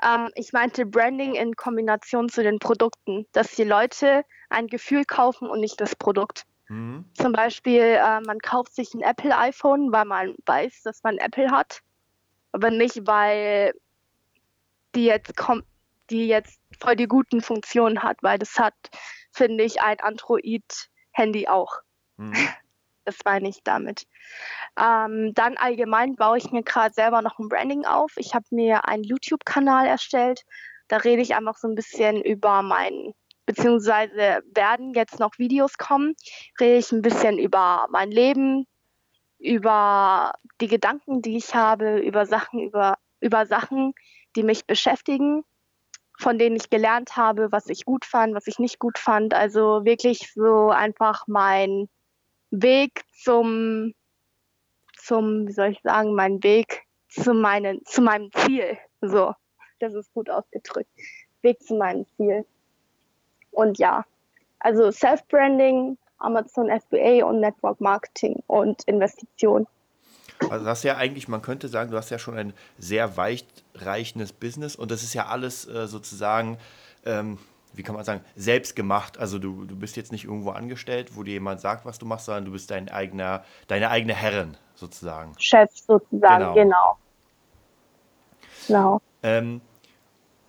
Ähm, ich meinte Branding in Kombination zu den Produkten, dass die Leute ein Gefühl kaufen und nicht das Produkt. Mhm. Zum Beispiel, äh, man kauft sich ein Apple-iPhone, weil man weiß, dass man Apple hat, aber nicht, weil die jetzt kommt, die jetzt voll die guten Funktionen hat, weil das hat, finde ich, ein Android-Handy auch. Mhm. Das meine ich damit. Ähm, dann allgemein baue ich mir gerade selber noch ein Branding auf. Ich habe mir einen YouTube-Kanal erstellt. Da rede ich einfach so ein bisschen über mein beziehungsweise werden jetzt noch Videos kommen, rede ich ein bisschen über mein Leben, über die Gedanken, die ich habe, über Sachen, über, über Sachen, die mich beschäftigen, von denen ich gelernt habe, was ich gut fand, was ich nicht gut fand. Also wirklich so einfach mein Weg zum, zum, wie soll ich sagen, mein Weg zu, meinen, zu meinem Ziel. So, das ist gut ausgedrückt. Weg zu meinem Ziel. Und ja, also Self-Branding, Amazon FBA und Network Marketing und Investition. Also das ist ja eigentlich, man könnte sagen, du hast ja schon ein sehr weitreichendes Business und das ist ja alles äh, sozusagen, ähm, wie kann man sagen, selbst gemacht. Also du, du bist jetzt nicht irgendwo angestellt, wo dir jemand sagt, was du machst, sondern du bist dein eigener, deine eigene Herrin sozusagen. Chef sozusagen, genau. Genau. genau. Ähm,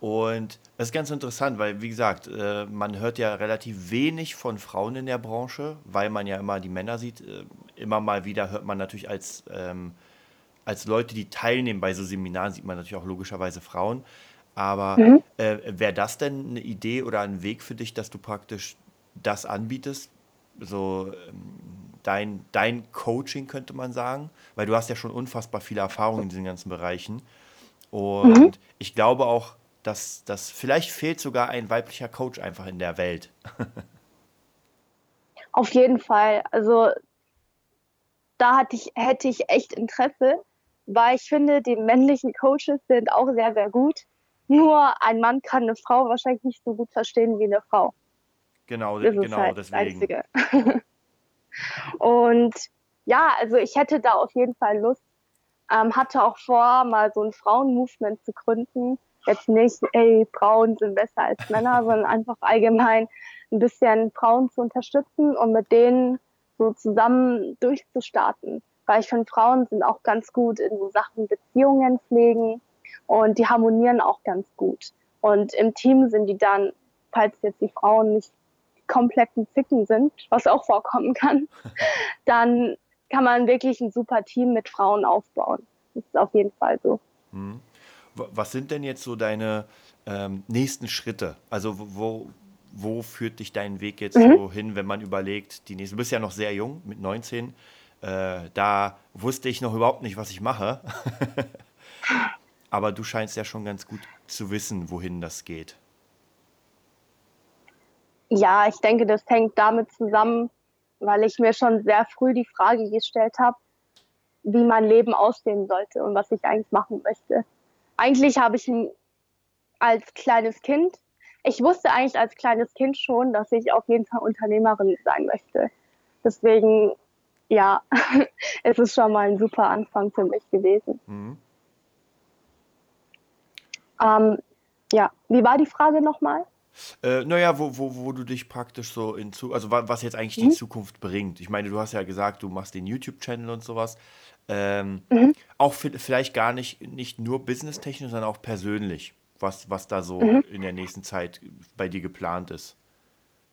und das ist ganz interessant, weil, wie gesagt, äh, man hört ja relativ wenig von Frauen in der Branche, weil man ja immer die Männer sieht. Äh, immer mal wieder hört man natürlich als, ähm, als Leute, die teilnehmen bei so Seminaren, sieht man natürlich auch logischerweise Frauen. Aber mhm. äh, wäre das denn eine Idee oder ein Weg für dich, dass du praktisch das anbietest? So ähm, dein, dein Coaching könnte man sagen, weil du hast ja schon unfassbar viele Erfahrungen in diesen ganzen Bereichen. Und mhm. ich glaube auch, dass das vielleicht fehlt sogar ein weiblicher Coach einfach in der Welt. Auf jeden Fall. Also da hatte ich, hätte ich echt Interesse, weil ich finde, die männlichen Coaches sind auch sehr, sehr gut. Nur ein Mann kann eine Frau wahrscheinlich nicht so gut verstehen wie eine Frau. Genau, das genau halt deswegen. Und ja, also ich hätte da auf jeden Fall Lust. Ähm, hatte auch vor, mal so ein Frauen-Movement zu gründen. Jetzt nicht, ey, Frauen sind besser als Männer, sondern einfach allgemein ein bisschen Frauen zu unterstützen und mit denen so zusammen durchzustarten. Weil ich finde, Frauen sind auch ganz gut in so Sachen Beziehungen pflegen und die harmonieren auch ganz gut. Und im Team sind die dann, falls jetzt die Frauen nicht kompletten Zicken sind, was auch vorkommen kann, dann kann man wirklich ein super Team mit Frauen aufbauen. Das ist auf jeden Fall so. Hm. Was sind denn jetzt so deine ähm, nächsten Schritte? Also wo, wo führt dich dein Weg jetzt mhm. so hin, wenn man überlegt, die nächste, du bist ja noch sehr jung, mit 19, äh, da wusste ich noch überhaupt nicht, was ich mache. Aber du scheinst ja schon ganz gut zu wissen, wohin das geht. Ja, ich denke, das hängt damit zusammen, weil ich mir schon sehr früh die Frage gestellt habe, wie mein Leben aussehen sollte und was ich eigentlich machen möchte. Eigentlich habe ich als kleines Kind ich wusste eigentlich als kleines Kind schon, dass ich auf jeden Fall Unternehmerin sein möchte. Deswegen, ja, es ist schon mal ein super Anfang für mich gewesen. Mhm. Ähm, ja, wie war die Frage nochmal? Äh, naja, wo, wo, wo du dich praktisch so in Zukunft, also was jetzt eigentlich mhm. die Zukunft bringt. Ich meine, du hast ja gesagt, du machst den YouTube-Channel und sowas. Ähm, mhm. Auch vielleicht gar nicht, nicht nur businesstechnisch, sondern auch persönlich was, was da so mhm. in der nächsten Zeit bei dir geplant ist.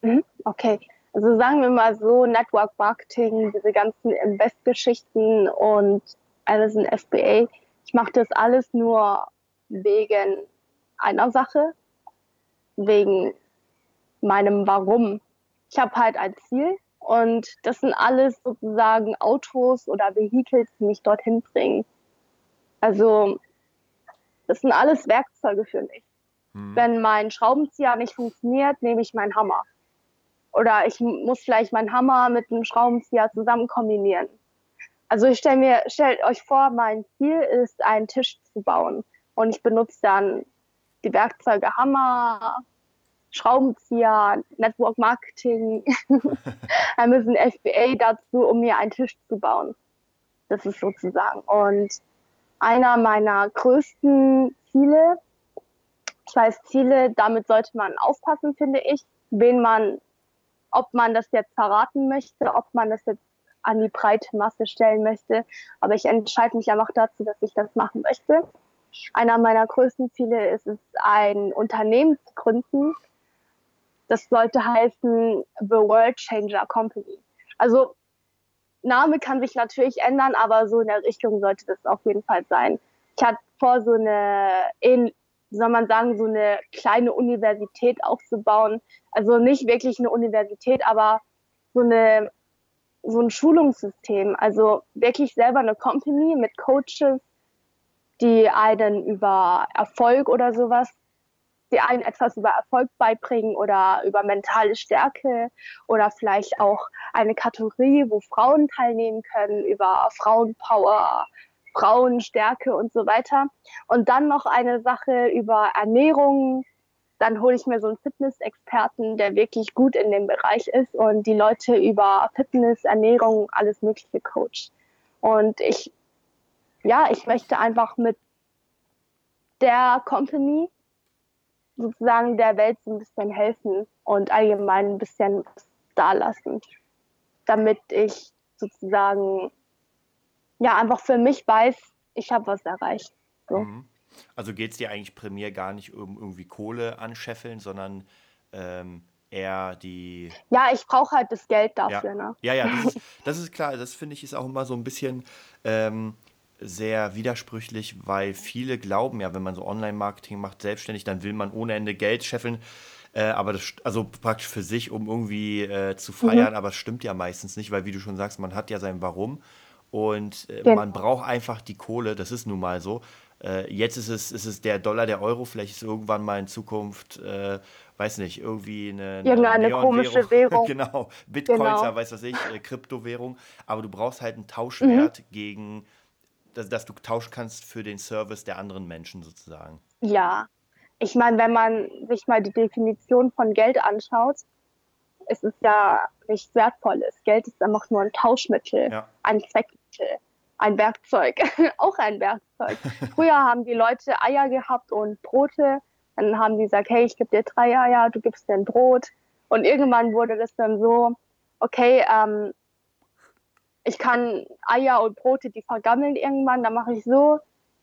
Mhm. Okay. Also sagen wir mal so, Network Marketing, diese ganzen Invest-Geschichten und alles in FBA. Ich mache das alles nur wegen einer Sache, wegen meinem Warum. Ich habe halt ein Ziel und das sind alles sozusagen Autos oder Vehicles, die mich dorthin bringen. Also das sind alles Werkzeuge für mich. Hm. Wenn mein Schraubenzieher nicht funktioniert, nehme ich meinen Hammer. Oder ich muss vielleicht meinen Hammer mit einem Schraubenzieher zusammen kombinieren. Also ich stelle mir, stellt euch vor, mein Ziel ist, einen Tisch zu bauen. Und ich benutze dann die Werkzeuge Hammer, Schraubenzieher, Network Marketing, ein bisschen FBA dazu, um mir einen Tisch zu bauen. Das ist sozusagen. Und einer meiner größten Ziele. Ich weiß, Ziele, damit sollte man aufpassen, finde ich, wen man, ob man das jetzt verraten möchte, ob man das jetzt an die breite Masse stellen möchte. Aber ich entscheide mich einfach dazu, dass ich das machen möchte. Einer meiner größten Ziele ist es, ein Unternehmen zu gründen. Das sollte heißen The World Changer Company. Also Name kann sich natürlich ändern, aber so in der Richtung sollte das auf jeden Fall sein. Ich hatte vor, so eine, soll man sagen, so eine kleine Universität aufzubauen. Also nicht wirklich eine Universität, aber so eine so ein Schulungssystem. Also wirklich selber eine Company mit Coaches, die einen über Erfolg oder sowas die einen etwas über Erfolg beibringen oder über mentale Stärke oder vielleicht auch eine Kategorie, wo Frauen teilnehmen können, über Frauenpower, Frauenstärke und so weiter. Und dann noch eine Sache über Ernährung. Dann hole ich mir so einen Fitness-Experten, der wirklich gut in dem Bereich ist und die Leute über Fitness, Ernährung, alles Mögliche coacht. Und ich, ja, ich möchte einfach mit der Company sozusagen der Welt so ein bisschen helfen und allgemein ein bisschen da lassen, damit ich sozusagen ja einfach für mich weiß, ich habe was erreicht. So. Mhm. Also geht es dir eigentlich primär gar nicht um irgendwie Kohle anscheffeln, sondern ähm, eher die. Ja, ich brauche halt das Geld dafür. Ja, ne? ja, ja das, ist, das ist klar. Das finde ich ist auch immer so ein bisschen. Ähm, sehr widersprüchlich, weil viele glauben ja, wenn man so Online-Marketing macht, selbstständig, dann will man ohne Ende Geld scheffeln. Äh, aber das, also praktisch für sich, um irgendwie äh, zu feiern, mhm. aber es stimmt ja meistens nicht, weil wie du schon sagst, man hat ja sein Warum und äh, genau. man braucht einfach die Kohle, das ist nun mal so. Äh, jetzt ist es, ist es der Dollar, der Euro, vielleicht ist irgendwann mal in Zukunft, äh, weiß nicht, irgendwie eine, Irgendeine komische Währung. genau, Bitcoins, genau. Ja, weiß was ich, äh, Kryptowährung. Aber du brauchst halt einen Tauschwert mhm. gegen, dass, dass du tauschen kannst für den Service der anderen Menschen sozusagen. Ja, ich meine, wenn man sich mal die Definition von Geld anschaut, ist es ja nichts Wertvolles. Geld ist einfach nur ein Tauschmittel, ja. ein Zweckmittel ein Werkzeug, auch ein Werkzeug. Früher haben die Leute Eier gehabt und Brote. Dann haben die gesagt, hey, ich gebe dir drei Eier, du gibst dir ein Brot. Und irgendwann wurde das dann so, okay, ähm, ich kann Eier und Brote, die vergammeln irgendwann, dann mache ich so,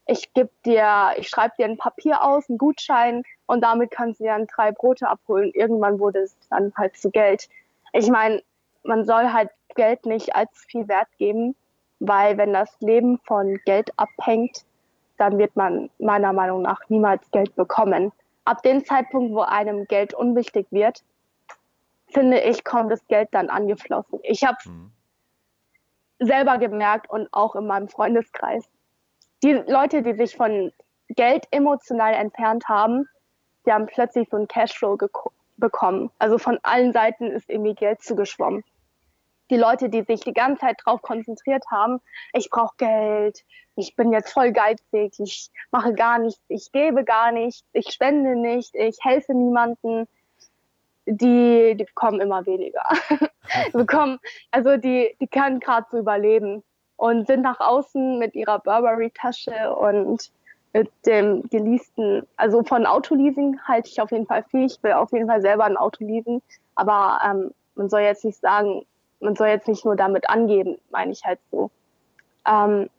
ich gebe dir, ich schreibe dir ein Papier aus, einen Gutschein und damit kannst du dir dann drei Brote abholen. Irgendwann wurde es dann halt zu Geld. Ich meine, man soll halt Geld nicht allzu viel Wert geben, weil wenn das Leben von Geld abhängt, dann wird man meiner Meinung nach niemals Geld bekommen. Ab dem Zeitpunkt, wo einem Geld unwichtig wird, finde ich, kommt das Geld dann angeflossen. Ich habe mhm. Selber gemerkt und auch in meinem Freundeskreis. Die Leute, die sich von Geld emotional entfernt haben, die haben plötzlich so einen Cashflow bekommen. Also von allen Seiten ist irgendwie Geld zugeschwommen die Leute, die sich die ganze Zeit darauf konzentriert haben, ich brauche Geld, ich bin jetzt voll geizig, ich mache gar nichts, ich gebe gar nichts, ich spende nicht, ich helfe niemanden, die, die bekommen immer weniger. bekommen, also die, die können gerade so überleben und sind nach außen mit ihrer Burberry-Tasche und mit dem geleasten, also von Autoleasing halte ich auf jeden Fall viel. Ich will auf jeden Fall selber ein Auto leasen, aber ähm, man soll jetzt nicht sagen, man soll jetzt nicht nur damit angeben, meine ich halt so. Ähm,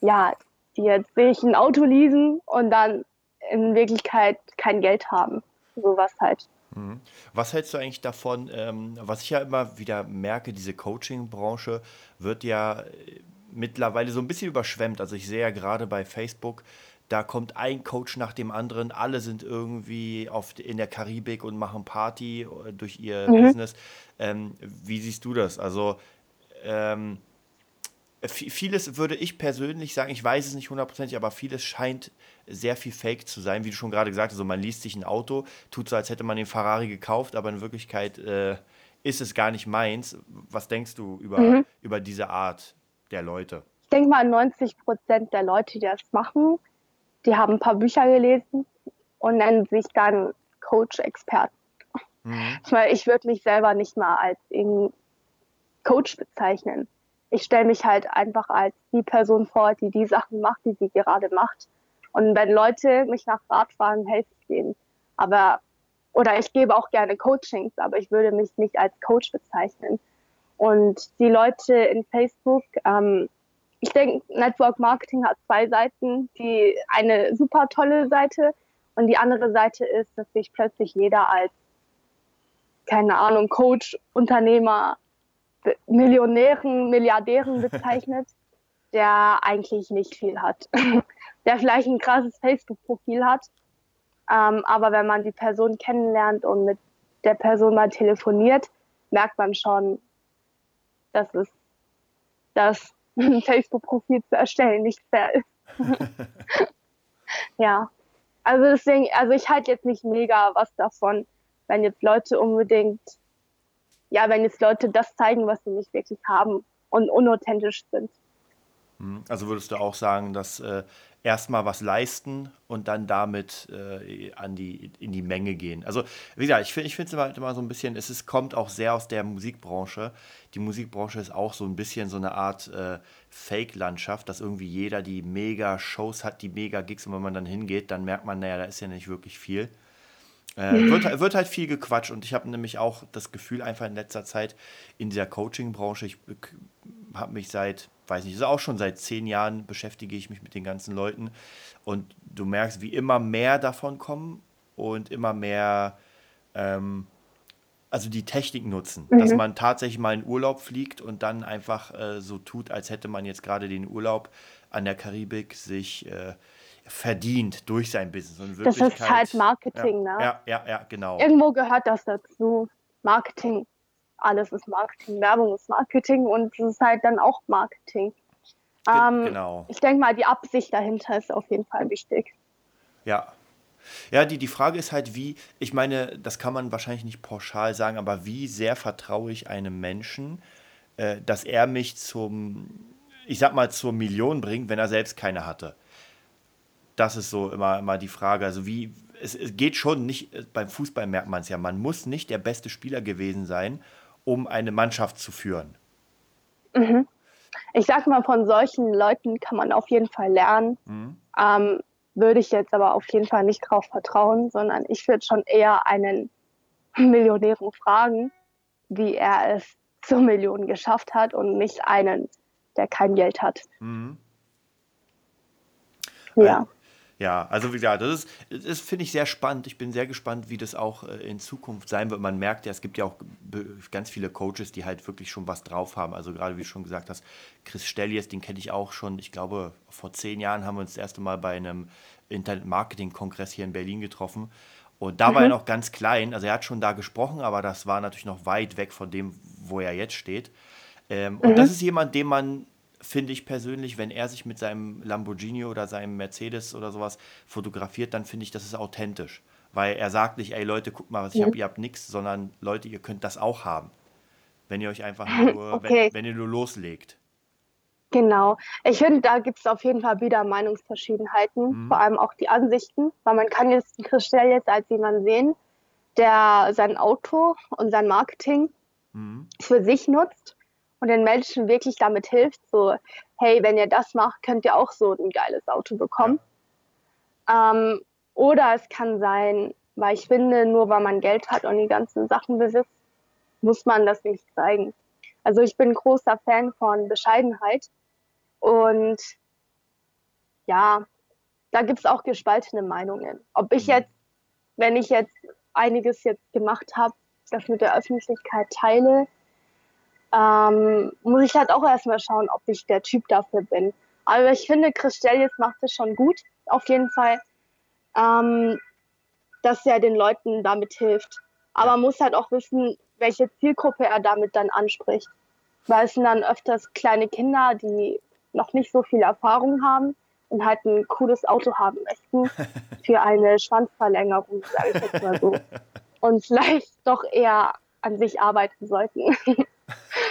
ja, die jetzt sich ein Auto leasen und dann in Wirklichkeit kein Geld haben. Sowas halt. Mhm. Was hältst du eigentlich davon, ähm, was ich ja immer wieder merke, diese Coaching-Branche wird ja äh, mittlerweile so ein bisschen überschwemmt. Also ich sehe ja gerade bei Facebook, da kommt ein Coach nach dem anderen, alle sind irgendwie auf, in der Karibik und machen Party äh, durch ihr mhm. Business. Ähm, wie siehst du das? Also ähm, vieles würde ich persönlich sagen, ich weiß es nicht hundertprozentig, aber vieles scheint sehr viel Fake zu sein, wie du schon gerade gesagt hast. Also man liest sich ein Auto, tut so, als hätte man den Ferrari gekauft, aber in Wirklichkeit äh, ist es gar nicht meins. Was denkst du über, mhm. über diese Art der Leute? Ich denke mal, 90 Prozent der Leute, die das machen, die haben ein paar Bücher gelesen und nennen sich dann Coach-Experten. Mhm. Ich meine, ich würde mich selber nicht mal als Coach bezeichnen. Ich stelle mich halt einfach als die Person vor, die die Sachen macht, die sie gerade macht. Und wenn Leute mich nach Rat fragen, helfe ich denen. Aber, oder ich gebe auch gerne Coachings, aber ich würde mich nicht als Coach bezeichnen. Und die Leute in Facebook, ähm, ich denke, Network Marketing hat zwei Seiten. Die eine super tolle Seite und die andere Seite ist, dass sich plötzlich jeder als, keine Ahnung, Coach, Unternehmer, Millionären, Milliardären bezeichnet, der eigentlich nicht viel hat. Der vielleicht ein krasses Facebook-Profil hat. Ähm, aber wenn man die Person kennenlernt und mit der Person mal telefoniert, merkt man schon, dass es, ein Facebook-Profil zu erstellen nicht fair ist. ja. Also deswegen, also ich halte jetzt nicht mega was davon, wenn jetzt Leute unbedingt, ja, wenn jetzt Leute das zeigen, was sie nicht wirklich haben und unauthentisch sind. Hm, also würdest du auch sagen, dass äh, erstmal was leisten und dann damit äh, an die, in die Menge gehen. Also, wie gesagt, ich, ich finde es immer, immer so ein bisschen, es ist, kommt auch sehr aus der Musikbranche. Die Musikbranche ist auch so ein bisschen so eine Art äh, Fake-Landschaft, dass irgendwie jeder die mega Shows hat, die mega Gigs und wenn man dann hingeht, dann merkt man, naja, da ist ja nicht wirklich viel. Äh, wird, wird, halt viel gequatscht und ich habe nämlich auch das Gefühl einfach in letzter Zeit in dieser Coaching-Branche, ich habe mich seit weiß nicht, ist auch schon seit zehn Jahren beschäftige ich mich mit den ganzen Leuten und du merkst, wie immer mehr davon kommen und immer mehr, ähm, also die Technik nutzen, mhm. dass man tatsächlich mal in Urlaub fliegt und dann einfach äh, so tut, als hätte man jetzt gerade den Urlaub an der Karibik sich äh, verdient durch sein Business. Und das ist halt Marketing, ja, ne? Ja, ja, ja, genau. Irgendwo gehört das dazu. Marketing. Alles ist Marketing. Werbung ist Marketing und es ist halt dann auch Marketing. Ähm, genau. Ich denke mal, die Absicht dahinter ist auf jeden Fall wichtig. Ja. Ja, die, die Frage ist halt, wie, ich meine, das kann man wahrscheinlich nicht pauschal sagen, aber wie sehr vertraue ich einem Menschen, äh, dass er mich zum, ich sag mal, zur Million bringt, wenn er selbst keine hatte? Das ist so immer, immer die Frage. Also wie, es, es geht schon nicht, beim Fußball merkt man es ja, man muss nicht der beste Spieler gewesen sein, um eine Mannschaft zu führen. Mhm. Ich sag mal, von solchen Leuten kann man auf jeden Fall lernen. Mhm. Ähm, würde ich jetzt aber auf jeden Fall nicht drauf vertrauen, sondern ich würde schon eher einen Millionären fragen, wie er es zur Million geschafft hat und nicht einen, der kein Geld hat. Mhm. Ja. Ja, also wie gesagt, das, ist, das finde ich sehr spannend. Ich bin sehr gespannt, wie das auch äh, in Zukunft sein wird. Man merkt ja, es gibt ja auch ganz viele Coaches, die halt wirklich schon was drauf haben. Also gerade wie du schon gesagt hast, Chris Stellies, den kenne ich auch schon. Ich glaube, vor zehn Jahren haben wir uns das erste Mal bei einem Internet-Marketing-Kongress hier in Berlin getroffen. Und da mhm. war er mhm. noch ganz klein. Also er hat schon da gesprochen, aber das war natürlich noch weit weg von dem, wo er jetzt steht. Ähm, mhm. Und das ist jemand, den man finde ich persönlich, wenn er sich mit seinem Lamborghini oder seinem Mercedes oder sowas fotografiert, dann finde ich, das ist authentisch. Weil er sagt nicht, ey Leute, guckt mal, was ich mhm. habe, ihr habt nichts, sondern Leute, ihr könnt das auch haben. Wenn ihr euch einfach nur, okay. wenn, wenn ihr nur loslegt. Genau. Ich finde, da gibt es auf jeden Fall wieder Meinungsverschiedenheiten, mhm. vor allem auch die Ansichten, weil man kann jetzt Chris Stell jetzt als jemand sehen, der sein Auto und sein Marketing mhm. für sich nutzt und den Menschen wirklich damit hilft, so, hey, wenn ihr das macht, könnt ihr auch so ein geiles Auto bekommen. Ja. Ähm, oder es kann sein, weil ich finde, nur weil man Geld hat und die ganzen Sachen besitzt, muss man das nicht zeigen. Also ich bin großer Fan von Bescheidenheit und ja, da gibt es auch gespaltene Meinungen. Ob ich mhm. jetzt, wenn ich jetzt einiges jetzt gemacht habe, das mit der Öffentlichkeit teile, ähm, muss ich halt auch erstmal schauen, ob ich der Typ dafür bin. Aber ich finde, Chris Stellies macht es schon gut, auf jeden Fall, ähm, dass er den Leuten damit hilft. Aber man muss halt auch wissen, welche Zielgruppe er damit dann anspricht. Weil es sind dann öfters kleine Kinder, die noch nicht so viel Erfahrung haben und halt ein cooles Auto haben möchten für eine Schwanzverlängerung, sage ich jetzt mal so. Und vielleicht doch eher an sich arbeiten sollten.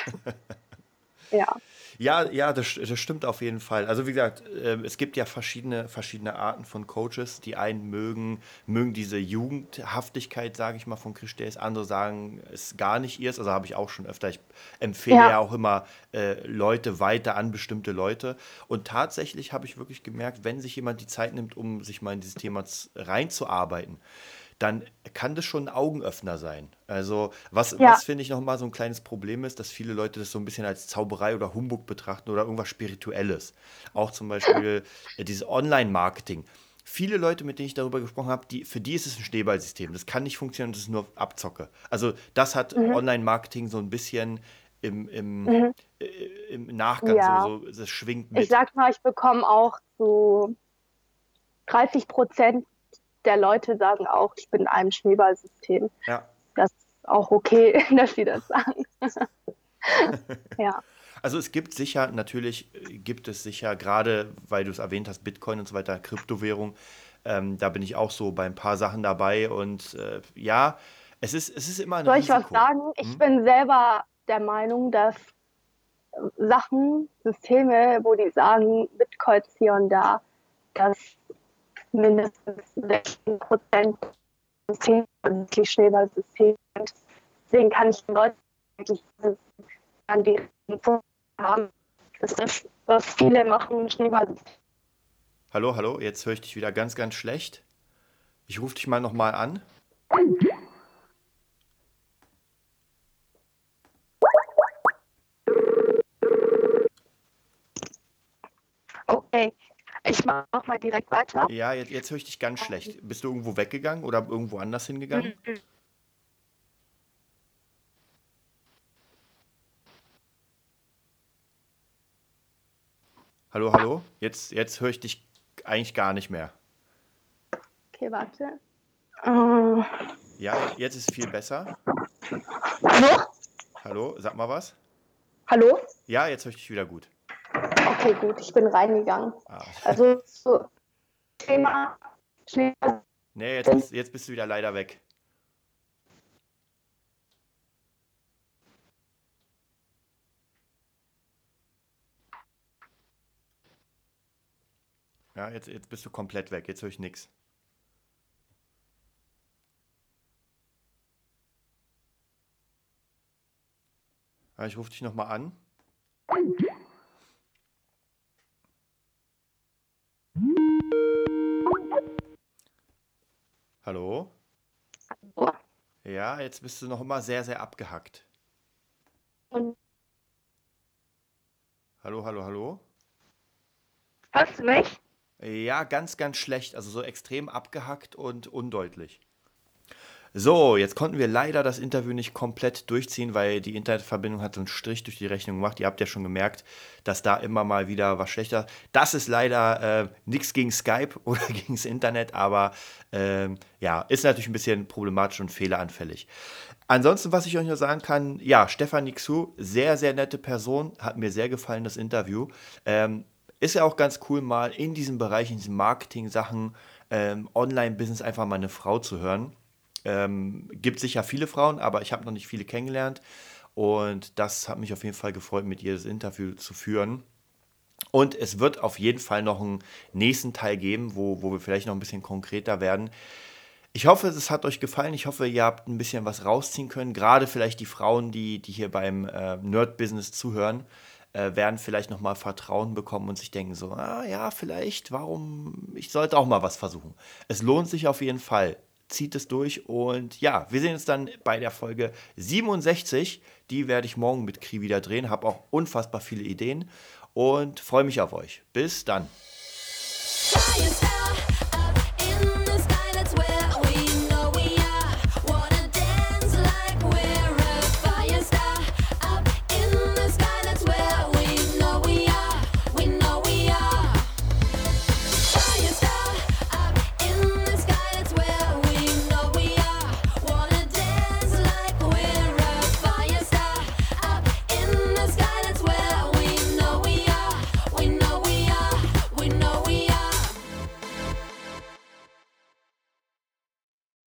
ja. Ja, ja, das, das stimmt auf jeden Fall. Also wie gesagt, äh, es gibt ja verschiedene, verschiedene Arten von Coaches. Die einen mögen, mögen diese Jugendhaftigkeit, sage ich mal, von Christes. Andere sagen, es gar nicht ihrs. Also habe ich auch schon öfter. Ich empfehle ja, ja auch immer äh, Leute weiter an bestimmte Leute. Und tatsächlich habe ich wirklich gemerkt, wenn sich jemand die Zeit nimmt, um sich mal in dieses Thema reinzuarbeiten, dann kann das schon ein Augenöffner sein. Also, was, ja. was finde ich nochmal so ein kleines Problem ist, dass viele Leute das so ein bisschen als Zauberei oder Humbug betrachten oder irgendwas Spirituelles. Auch zum Beispiel äh, dieses Online-Marketing. Viele Leute, mit denen ich darüber gesprochen habe, die, für die ist es ein Schneeballsystem. Das kann nicht funktionieren, das ist nur Abzocke. Also, das hat mhm. Online-Marketing so ein bisschen im, im, mhm. äh, im Nachgang, ja. so, so, das schwingt mit. Ich sag mal, ich bekomme auch so 30 Prozent der Leute sagen auch, ich bin in einem Schneeballsystem. Ja. Das ist auch okay, dass sie das sagen. ja. Also es gibt sicher, natürlich gibt es sicher, gerade weil du es erwähnt hast, Bitcoin und so weiter, Kryptowährung, ähm, da bin ich auch so bei ein paar Sachen dabei und äh, ja, es ist, es ist immer ein Soll Risiko. ich was sagen? Ich hm? bin selber der Meinung, dass Sachen, Systeme, wo die sagen, Bitcoins hier und da, dass mindestens 16 Prozent System, also Schneeballsystem. Deswegen kann ich den Leuten eigentlich an die Info haben. Das ist, was viele machen, Schneeballsystem. Hallo, hallo, jetzt höre ich dich wieder ganz, ganz schlecht. Ich rufe dich mal nochmal an. Okay. Ich mache mal direkt weiter. Ja, jetzt, jetzt höre ich dich ganz schlecht. Bist du irgendwo weggegangen oder irgendwo anders hingegangen? Mhm. Hallo, hallo? Jetzt, jetzt höre ich dich eigentlich gar nicht mehr. Okay, warte. Uh, Ja, jetzt ist viel besser. hallo? Hallo, sag mal was. Hallo? Ja, jetzt höre ich dich wieder gut. Okay, gut, ich bin reingegangen. Ah. Also, so, Thema Schnee. Nee, jetzt bist, jetzt bist du wieder leider weg. Ja, jetzt, jetzt bist du komplett weg. Jetzt höre ich nichts. Ja, ich rufe dich nochmal an. Hallo? Ja, jetzt bist du noch immer sehr, sehr abgehackt. Und Hallo, hallo, hallo? hörst du mich? Ja, ganz, ganz schlecht. Also so extrem abgehackt und undeutlich. So, jetzt konnten wir leider das Interview nicht komplett durchziehen, weil die Internetverbindung hat so einen Strich durch die Rechnung gemacht. Ihr habt ja schon gemerkt, dass da immer mal wieder was schlechter. Das ist leider äh, nichts gegen Skype oder gegen das Internet, aber ähm, ja, ist natürlich ein bisschen problematisch und fehleranfällig. Ansonsten, was ich euch nur sagen kann, ja, Stefan Xu, sehr, sehr nette Person, hat mir sehr gefallen, das Interview. Ähm, ist ja auch ganz cool, mal in diesem Bereich, in diesen Marketing-Sachen, ähm, Online-Business einfach mal eine Frau zu hören. Ähm, gibt sicher viele Frauen, aber ich habe noch nicht viele kennengelernt. Und das hat mich auf jeden Fall gefreut, mit ihr das Interview zu führen. Und es wird auf jeden Fall noch einen nächsten Teil geben, wo, wo wir vielleicht noch ein bisschen konkreter werden. Ich hoffe, es hat euch gefallen. Ich hoffe, ihr habt ein bisschen was rausziehen können. Gerade vielleicht die Frauen, die, die hier beim äh, Nerd-Business zuhören, äh, werden vielleicht nochmal Vertrauen bekommen und sich denken so, ah ja, vielleicht, warum, ich sollte auch mal was versuchen. Es lohnt sich auf jeden Fall. Zieht es durch und ja, wir sehen uns dann bei der Folge 67. Die werde ich morgen mit Kri wieder drehen. Habe auch unfassbar viele Ideen und freue mich auf euch. Bis dann.